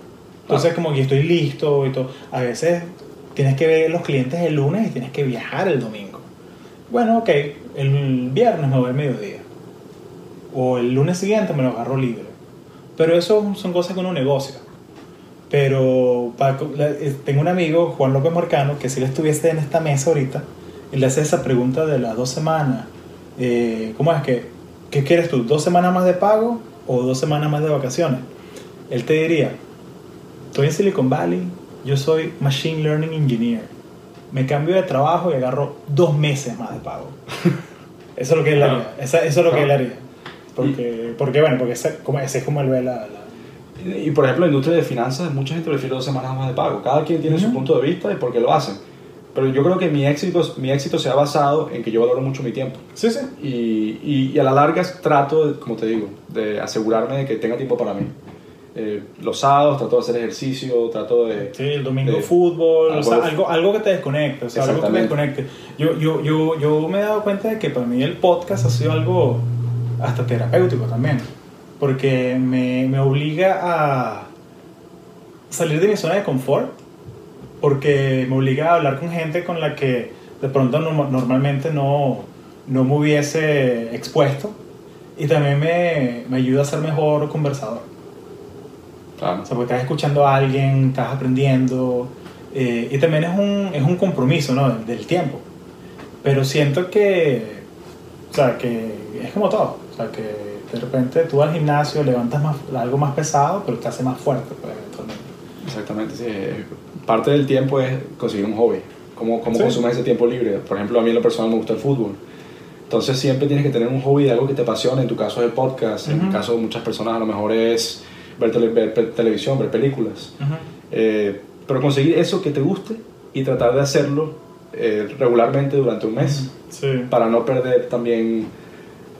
Entonces, como que estoy listo y todo. A veces tienes que ver los clientes el lunes y tienes que viajar el domingo. Bueno, ok, el viernes me voy al mediodía. O el lunes siguiente me lo agarro libre. Pero eso son cosas que uno negocia. Pero eh, tengo un amigo, Juan López Marcano, que si él estuviese en esta mesa ahorita, y le hace esa pregunta de las dos semanas. eh, ¿Cómo es que, qué quieres tú? ¿Dos semanas más de pago o dos semanas más de vacaciones? Él te diría, estoy en Silicon Valley, yo soy Machine Learning Engineer. Me cambio de trabajo y agarro dos meses más de pago. Eso es lo que él haría. Esa- Eso es lo que él haría. Porque, porque bueno, porque ese, como, ese es como él ve la... la- Y, por ejemplo, la industria de finanzas, mucha gente prefiere dos semanas más de pago. Cada quien tiene su Ujú. punto de vista y por qué lo hacen. Pero yo creo que mi éxito, mi éxito se ha basado en que yo valoro mucho mi tiempo. Sí, sí. Y, y- y a la larga trato, como te digo, de asegurarme de que tenga tiempo para mí. Eh, los sábados trato de hacer ejercicio, trato de... Sí, el domingo de- fútbol, o algo sea, de- algo, algo que te desconecte, o sea, algo que me Exactamente. desconecte. Yo, yo, yo, yo me he dado cuenta de que para mí el podcast ha sido algo hasta terapéutico también, porque me, me obliga a salir de mi zona de confort, porque me obliga a hablar con gente con la que de pronto no- normalmente no, no me hubiese expuesto, y también me, me ayuda a ser mejor conversador. Claro. O sea, porque estás escuchando a alguien, estás aprendiendo. eh, y también es un, es un compromiso, ¿no? Del, del tiempo. Pero siento que. O sea, que es como todo. O sea, que de repente tú al gimnasio levantas más, algo más pesado, pero te hace más fuerte, pues, eventualmente. Exactamente, sí. Parte del tiempo es conseguir un hobby. ¿Cómo, cómo Sí. consumes ese tiempo libre? Por ejemplo, a mí en lo personal me gusta el fútbol. Entonces siempre tienes que tener un hobby de algo que te apasione. En tu caso es el podcast. En mi Ujú. caso muchas personas a lo mejor es ver, tele- ver televisión, ver películas. Eh, pero conseguir eso que te guste y tratar de hacerlo eh, regularmente durante un mes Sí. para no perder también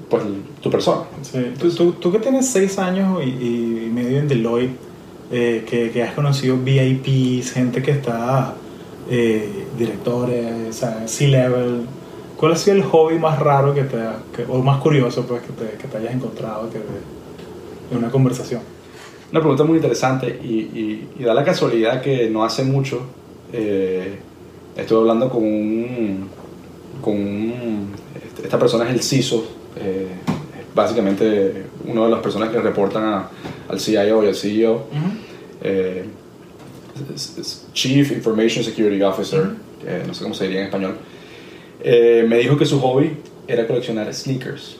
pues tu persona. Sí. Tú, tú, tú que tienes seis años y, y medio en Deloitte, eh, que, que has conocido VIPs, gente que está, eh, directores, o sea, C-level, ¿cuál ha sido el hobby más raro que te que- o más curioso pues, que, te, que te hayas encontrado que, en una conversación? Una pregunta muy interesante y, y- y da la casualidad que no hace mucho eh, estuve hablando con un, con un- este- esta persona es el CISO, eh, básicamente una de las personas que reportan a- al CIO y al CEO, eh, es- es Chief Information Security Officer, Ujú. eh, no sé cómo se diría en español, eh, me dijo que su hobby era coleccionar sneakers,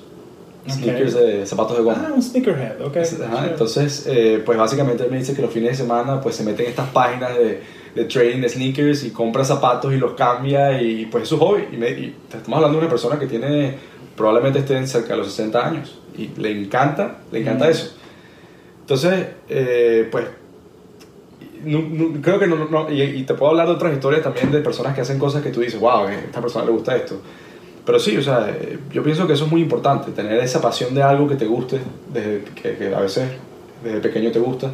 Sneakers de zapatos de goma. Ah, un sneakerhead, ok. Ajá, entonces, eh, pues básicamente él me dice que los fines de semana pues se mete en estas páginas de, de trading de sneakers y compra zapatos y los cambia y pues es su hobby. Y, me- y estamos hablando de una persona que tiene, probablemente esté cerca de los 60 años y le encanta, le encanta Mm. eso. Entonces, eh, pues no- no- creo que no, no- y, y te puedo hablar de otras historias también de personas que hacen cosas que tú dices, wow, a esta persona le gusta esto. Pero sí, o sea, eh, yo pienso que eso es muy importante, tener esa pasión de algo que te guste, desde que, que a veces desde pequeño te gusta,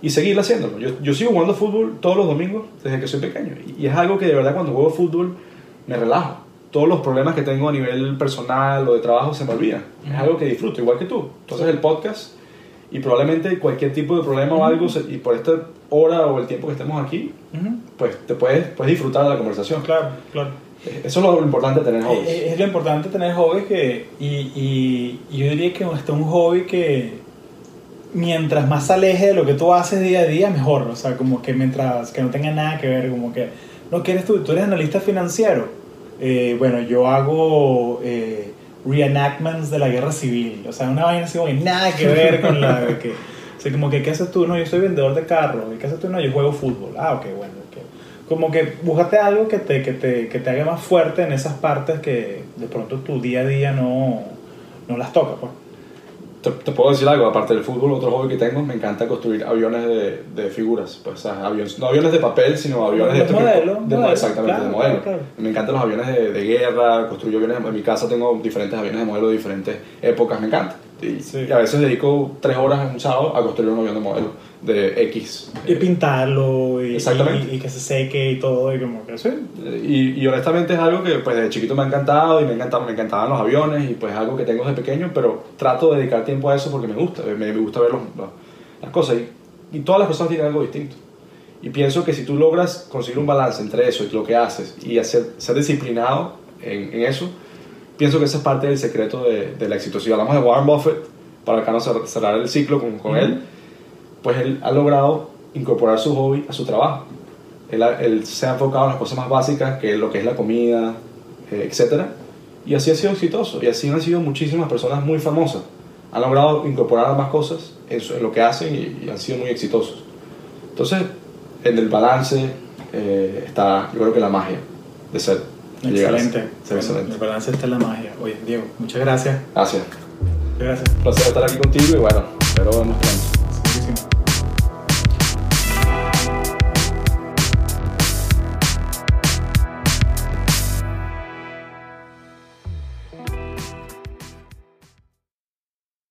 y seguir haciéndolo. Yo, yo sigo jugando fútbol todos los domingos desde que soy pequeño, y, es algo que de verdad cuando juego fútbol me relajo. Todos los problemas que tengo a nivel personal o de trabajo se me olvidan. Es algo que disfruto, igual que tú. Entonces el podcast y probablemente cualquier tipo de problema o algo, y por esta hora o el tiempo que estemos aquí, pues te puedes, puedes disfrutar de la conversación. Claro, claro. Eso es lo importante de tener hobbies. Eh, Es lo importante tener hobbies que, y, y- y yo diría que hasta un hobby que mientras más se aleje de lo que tú haces día a día, mejor. O sea, como que mientras que no tenga nada que ver, como que, no, ¿qué eres tú? ¿Tú eres analista financiero? Eh, bueno, yo hago eh, reenactments de la guerra civil. O sea, una vaina así como que nada que ver con la... que, o sea, como que, ¿qué haces tú? No, yo soy vendedor de carros. ¿Y qué haces tú? No, yo juego fútbol. Ah, ok, bueno. Como que búscate algo que te, que, te, que te haga más fuerte en esas partes que de pronto tu día a día no, no las toca. Pues. Te, te puedo decir algo, aparte del fútbol, otro hobby que tengo, me encanta construir aviones de, de figuras. Pues, o sea, aviones, no aviones de papel, sino aviones de, De que- modelo, de- modelo, exactamente, claro, de modelo. claro, claro. Me encantan los aviones de, de guerra, construyo aviones, en mi casa tengo diferentes aviones de modelo de diferentes épocas, me encanta. Y, Sí. y a veces dedico tres horas en un sábado a construir un avión de modelo de X. Y pintarlo y, y, y que se seque y todo. Y como que sí. Y, y honestamente es algo que pues de chiquito me ha encantado y me, encanta, me encantaban los aviones y pues es algo que tengo desde pequeño, pero trato de dedicar tiempo a eso porque me gusta, me, me gusta ver los- los- las cosas y, y todas las personas tienen algo distinto. Y pienso que si tú logras conseguir un balance entre eso y lo que haces y hacer, ser disciplinado en, en eso, pienso que esa es parte del secreto de, del éxito. Si hablamos de Warren Buffett, para acá no cer- cerrar el ciclo con, con Ujú. él, pues él ha logrado incorporar su hobby a su trabajo. Él, se ha enfocado en las cosas más básicas, que es lo que es la comida, eh, etc. Y así ha sido exitoso. Y así han sido muchísimas personas muy famosas. Han logrado incorporar ambas cosas en, su- en lo que hacen y, y han sido muy exitosos. Entonces, en el balance eh, está, yo creo que la magia de ser. de Excelente. ser excelente. El balance está en la magia. Oye, Diego, muchas gracias. Gracias. Gracias. Un placer estar aquí contigo y bueno, espero pronto.